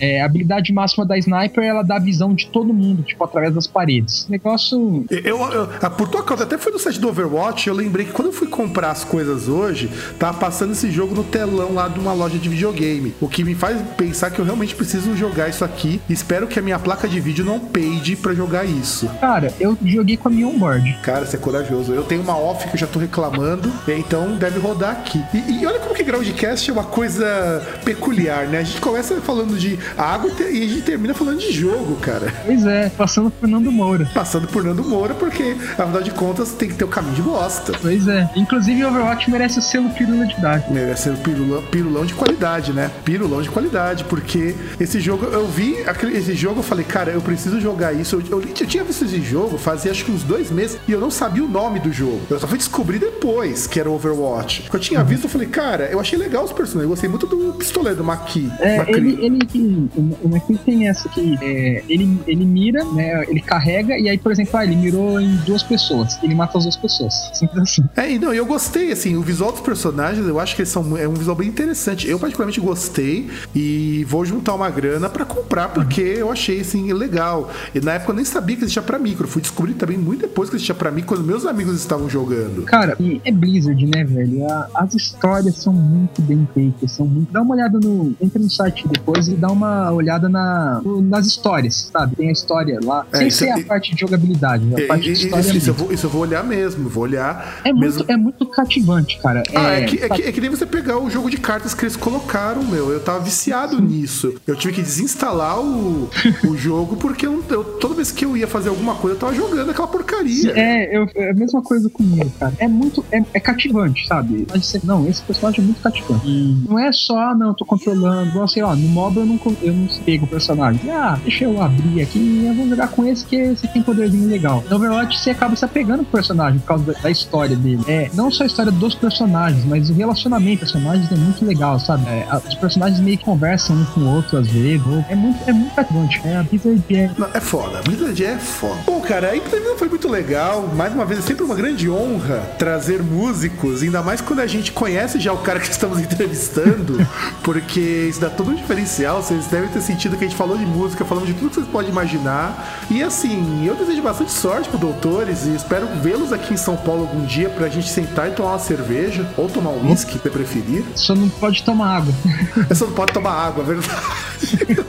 É, a habilidade máxima da sniper, ela dá a visão de todo mundo, tipo, através das paredes. Negócio. Eu, eu, ah, por tua causa, até foi no site do Overwatch, eu lembrei que quando eu fui comprar as coisas hoje, tava passando esse jogo no telão lá de uma loja de videogame. O que me faz pensar que eu realmente preciso jogar isso aqui. Espero que a minha placa de vídeo não peide pra jogar isso. Cara, eu joguei com a minha onboard. Cara, você é corajoso. Eu tenho uma off que eu já tô reclamando, então deve rodar aqui. E, e olha como que Groundcast é uma coisa peculiar, né? A gente começa falando de água e a gente termina falando de jogo, cara. Pois é, passando por Nando Moura. Passando por Nando Moura, porque, afinal de contas, tem que ter o caminho de bosta. Pois é. Inclusive, o Overwatch merece o selo Pirula de idade. Merece um pirulão, pirulão de qualidade, né? Pirulão de qualidade, porque esse jogo, eu vi aquele, esse jogo, eu falei, cara, eu preciso jogar isso. Eu, eu, eu tinha visto esse jogo fazia acho que uns dois meses e eu não sabia o nome do jogo. Eu só fui descobrir depois que era Overwatch. Porque eu tinha visto, eu falei, cara, eu achei legal os personagens. Eu gostei muito do pistoleiro, do Maki. É, Macri. ele, ele, o o tem essa que é, ele, ele mira, né? Ele carrega, e aí, por exemplo, ah, ele mirou em duas pessoas. Ele mata as duas pessoas. Simples assim. É, e não, eu gostei, assim, o visual dos personagens, eu acho que eles são é um visual bem interessante. Eu particularmente gostei e vou juntar uma grana pra comprar porque eu achei assim legal. E na época eu nem sabia que existia pra micro, fui descobrir também muito depois que existia pra mim quando meus amigos estavam jogando. Cara, e é Blizzard, né, velho? A- as histórias são muito bem feitas, são muito. Dá uma olhada no. Entra no site depois e dá uma olhada na, no- nas histórias, sabe? Tem a história lá. É, Sem ser a e- parte de jogabilidade, a E- parte de história. isso, isso eu vou, isso eu vou olhar mesmo, vou olhar. É muito, mesmo. é muito cativante, cara. Ah, é, que, é, que, é que nem você pegar o jogo de cartas que eles colocaram, meu. Eu tava viciado nisso. Eu tive que desinstalar o, o jogo porque eu, eu- toda vez que eu ia fazer alguma coisa, eu tava jogando aquela porcaria. É, eu, é a mesma coisa comigo, cara. É muito. É, é cativante, sabe? Mas não, esse personagem é muito cativante. Não é só, ah, não, eu tô controlando. Igual, sei lá, no MOBA eu não, eu não pego o personagem personagens. Ah, deixa eu abrir aqui eu vou jogar com esse que esse tem poderzinho legal. No Overwatch você acaba se apegando pro personagem por causa da, história dele. É, não só a história dos personagens, mas o relacionamento dos personagens é muito legal, sabe? É, os personagens meio que conversam um com o outro às vezes. É muito, é muito cativante. É, a Blizzard é Não, é foda, a Blizzard é foda. Bom, cara, a entrevista foi muito legal. Mais uma vez, é sempre uma grande honra trazer músicos, ainda mais quando a gente conhece já o cara que estamos entrevistando, porque isso dá todo um diferencial. Vocês devem ter sentido que a gente falou de música, falamos de tudo que vocês podem imaginar. E assim, eu desejo bastante sorte pro Doutores e espero vê-los aqui em São Paulo algum dia pra gente sentar e tomar uma cerveja, ou tomar um whisky, se você preferir. só não pode tomar água. Você não pode tomar água, é verdade.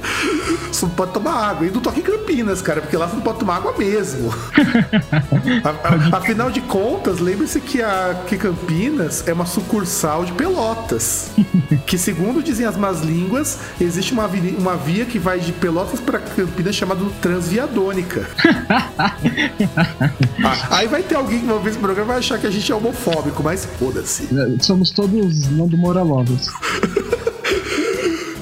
Você não pode tomar água. E não toca em Campinas, cara, porque lá você não pode tomar água mesmo. A- a- afinal de contas, lembre-se que, a, que Campinas é uma sucursal de Pelotas. Que, segundo dizem as más línguas, existe uma, uma via que vai de Pelotas para Campinas chamada Transviadônica. Ah, aí vai ter alguém que vai ver esse programa e vai achar que a gente é homofóbico, mas foda-se. Somos todos Nando Moura lovers.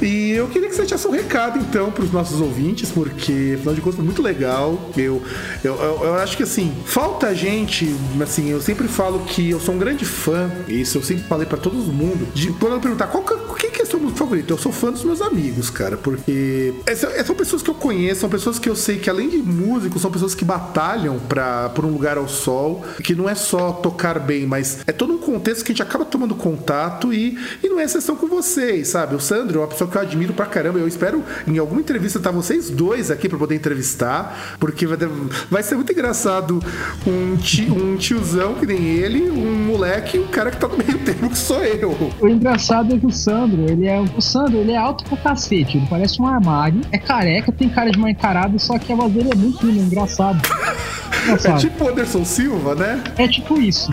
E eu queria que você deixasse um recado, então, para os nossos ouvintes, porque, afinal de contas, foi muito legal. Eu, eu, eu, eu acho que, assim, falta gente, assim, eu sempre falo que eu sou um grande fã, isso eu sempre falei para todo mundo, de quando perguntar qual que, quem que é seu favorito, eu sou fã dos meus amigos, cara, porque essa- são pessoas que eu conheço, são pessoas que eu sei que, além de músicos, são pessoas que batalham pra, por um lugar ao sol, que não é só tocar bem, mas é todo um contexto que a gente acaba tomando contato e, e não é exceção com vocês, sabe? O Sandro é uma pessoa que eu admiro pra caramba. Eu espero em alguma entrevista estar vocês dois aqui pra poder entrevistar, porque vai, vai ser muito engraçado um, um tiozão que nem ele, um moleque e um cara que tá no meio termo que sou eu. O engraçado é que o Sandro, ele é. O Sandro, ele é alto pra cacete. Ele parece um armário, é careca, tem cara de mal encarado, só que a voz dele é muito fina, engraçado. É tipo o Anderson Silva, né? É tipo isso.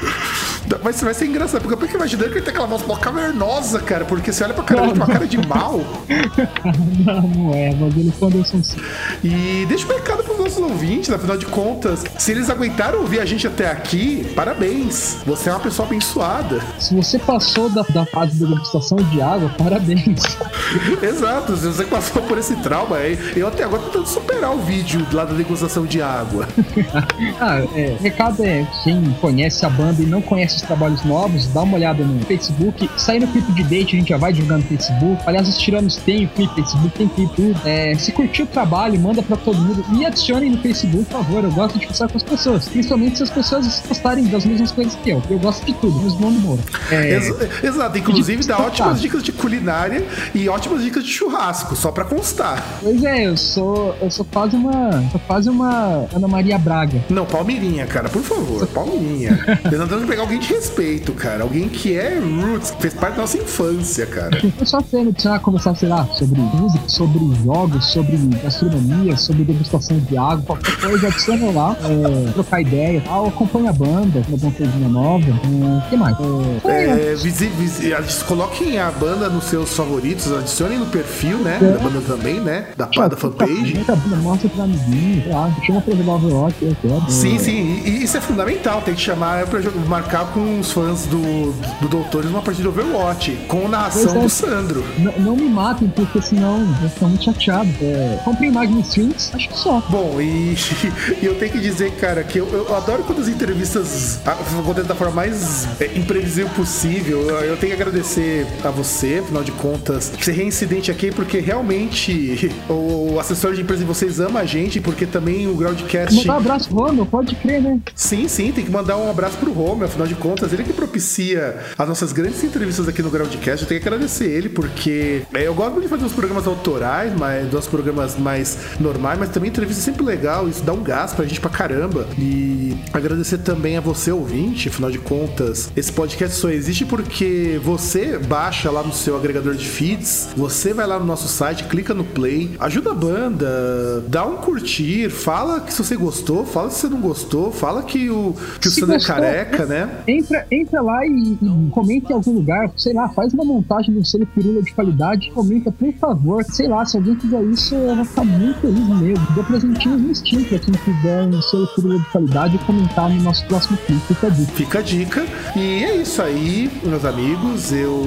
Mas vai ser engraçado, porque eu fico imaginando que ele tem aquela voz mó cavernosa, cara, porque você olha pra cara com uma cara de mal. Não, não é. A voz dele é o Anderson Silva. E deixa um recado pros nossos ouvintes, afinal de contas, se eles aguentaram ouvir a gente até aqui, parabéns. Você é uma pessoa abençoada. Se você passou da, da fase da degustação de água, parabéns. Exato, se você passou por esse trauma aí, eu até agora tô tentando superar o vídeo lá da degustação de água. Ah, é, recado é, quem conhece a banda e não conhece os trabalhos novos, dá uma olhada no Facebook. Sai no clipe de date, a gente já vai divulgar no Facebook. Aliás, os tiranos têm o clipe Facebook, tem clipe tudo. É, se curtir o trabalho, manda pra todo mundo. Me adicionem no Facebook, por favor. Eu gosto de conversar com as pessoas. Principalmente se as pessoas gostarem das mesmas coisas que eu. Eu gosto de tudo, do Nando Moura. É, Ex- Exato, inclusive dá ótimas dicas de culinária e ótimas dicas de churrasco, só pra constar. pois é, eu sou, eu sou quase uma. Sou quase uma Ana Maria Braga. Não, Palmeirinha, cara, por favor, Palmeirinha. Nós temos que pegar alguém de respeito, cara. Alguém que é roots, que fez parte da nossa infância, cara. Eu só sei adicionar, conversar, sei lá, sobre música, sobre jogos, sobre gastronomia, sobre degustação de água, qualquer coisa, adiciona lá, é, trocar ideia tal, acompanha a banda, alguma coisinha nova, o que mais? É, É, visi, visi, eles coloquem a banda nos seus favoritos, adicionem no perfil, né? Da banda também, né? Da, da fanpage. Banda, mostra pra amiguinho, sei lá, chama pra jogar Overwatch, eu Sim, É, sim, e isso é fundamental. Tem que chamar pra jogar- marcar com os fãs do, do Doutores uma partida Overwatch, com narração é. do Sandro. Não, não me matem, porque senão eu vou ficar muito chateado. É, comprem Magni Strings, acho que só. Bom, e, e eu tenho que dizer, cara, que eu, eu adoro quando as entrevistas acontecem da forma mais é, imprevisível possível. Eu, tenho que agradecer a você, afinal de contas, ser reincidente aqui, porque realmente o, assessor de empresa de vocês ama a gente, porque também o Groundcast. Mandar um abraço, Pode crer, né? Sim, sim, tem que mandar um abraço pro Rome, afinal de contas, ele que propicia as nossas grandes entrevistas aqui no Groundcast. Eu tenho que agradecer ele, porque é, eu gosto muito de fazer uns programas autorais, mas dos programas mais normais, mas também entrevista é sempre legal, isso dá um gás pra gente pra caramba. E agradecer também a você, ouvinte, afinal de contas, esse podcast só existe porque você baixa lá no seu agregador de feeds, você vai lá no nosso site, clica no play, ajuda a banda, dá um curtir, fala que se você gostou, fala se você não gostou, fala que o, que o Sandro é careca, né? Entra entra, lá e, e comenta em algum lugar, sei lá, faz uma montagem do selo pirula de qualidade, comenta, por favor. Sei lá, se alguém fizer isso, eu vou ficar muito feliz mesmo. Dê presentinhos no Steam pra quem quiser um selo pirula de qualidade e comentar no nosso próximo clipe. Fica a dica. Fica a dica. E é isso aí, meus amigos. Eu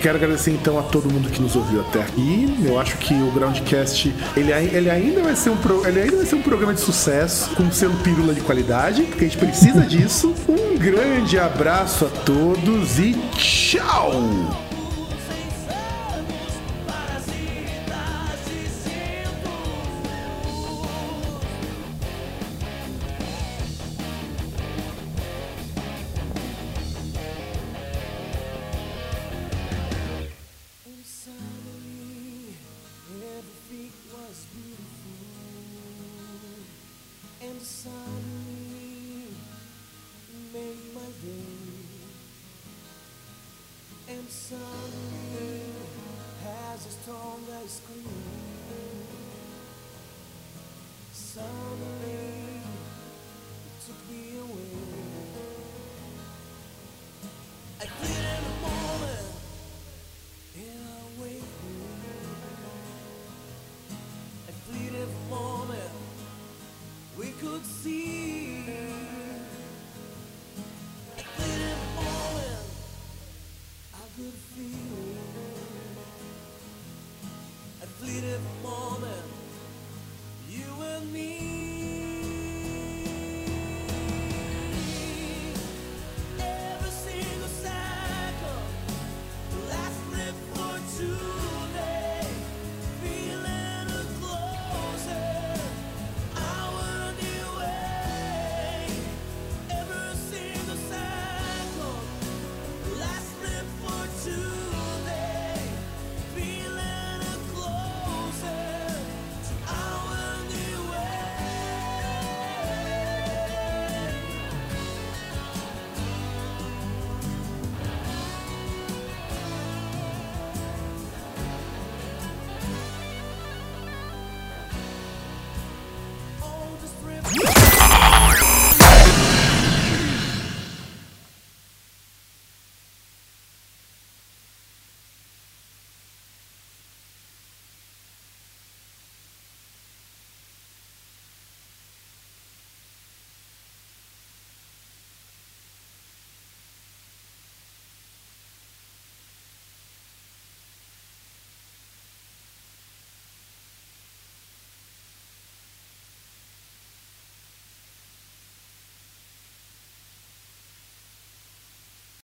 quero agradecer então a todo mundo que nos ouviu até aqui. Eu acho que o Groundcast ele, ele ainda vai ser um pro- ele ainda vai ser um programa de sucesso com selo pirula de qualidade, porque a gente precisa disso. Um grande abraço a todos e tchau. And suddenly has a strong I scream. Suddenly it took me away.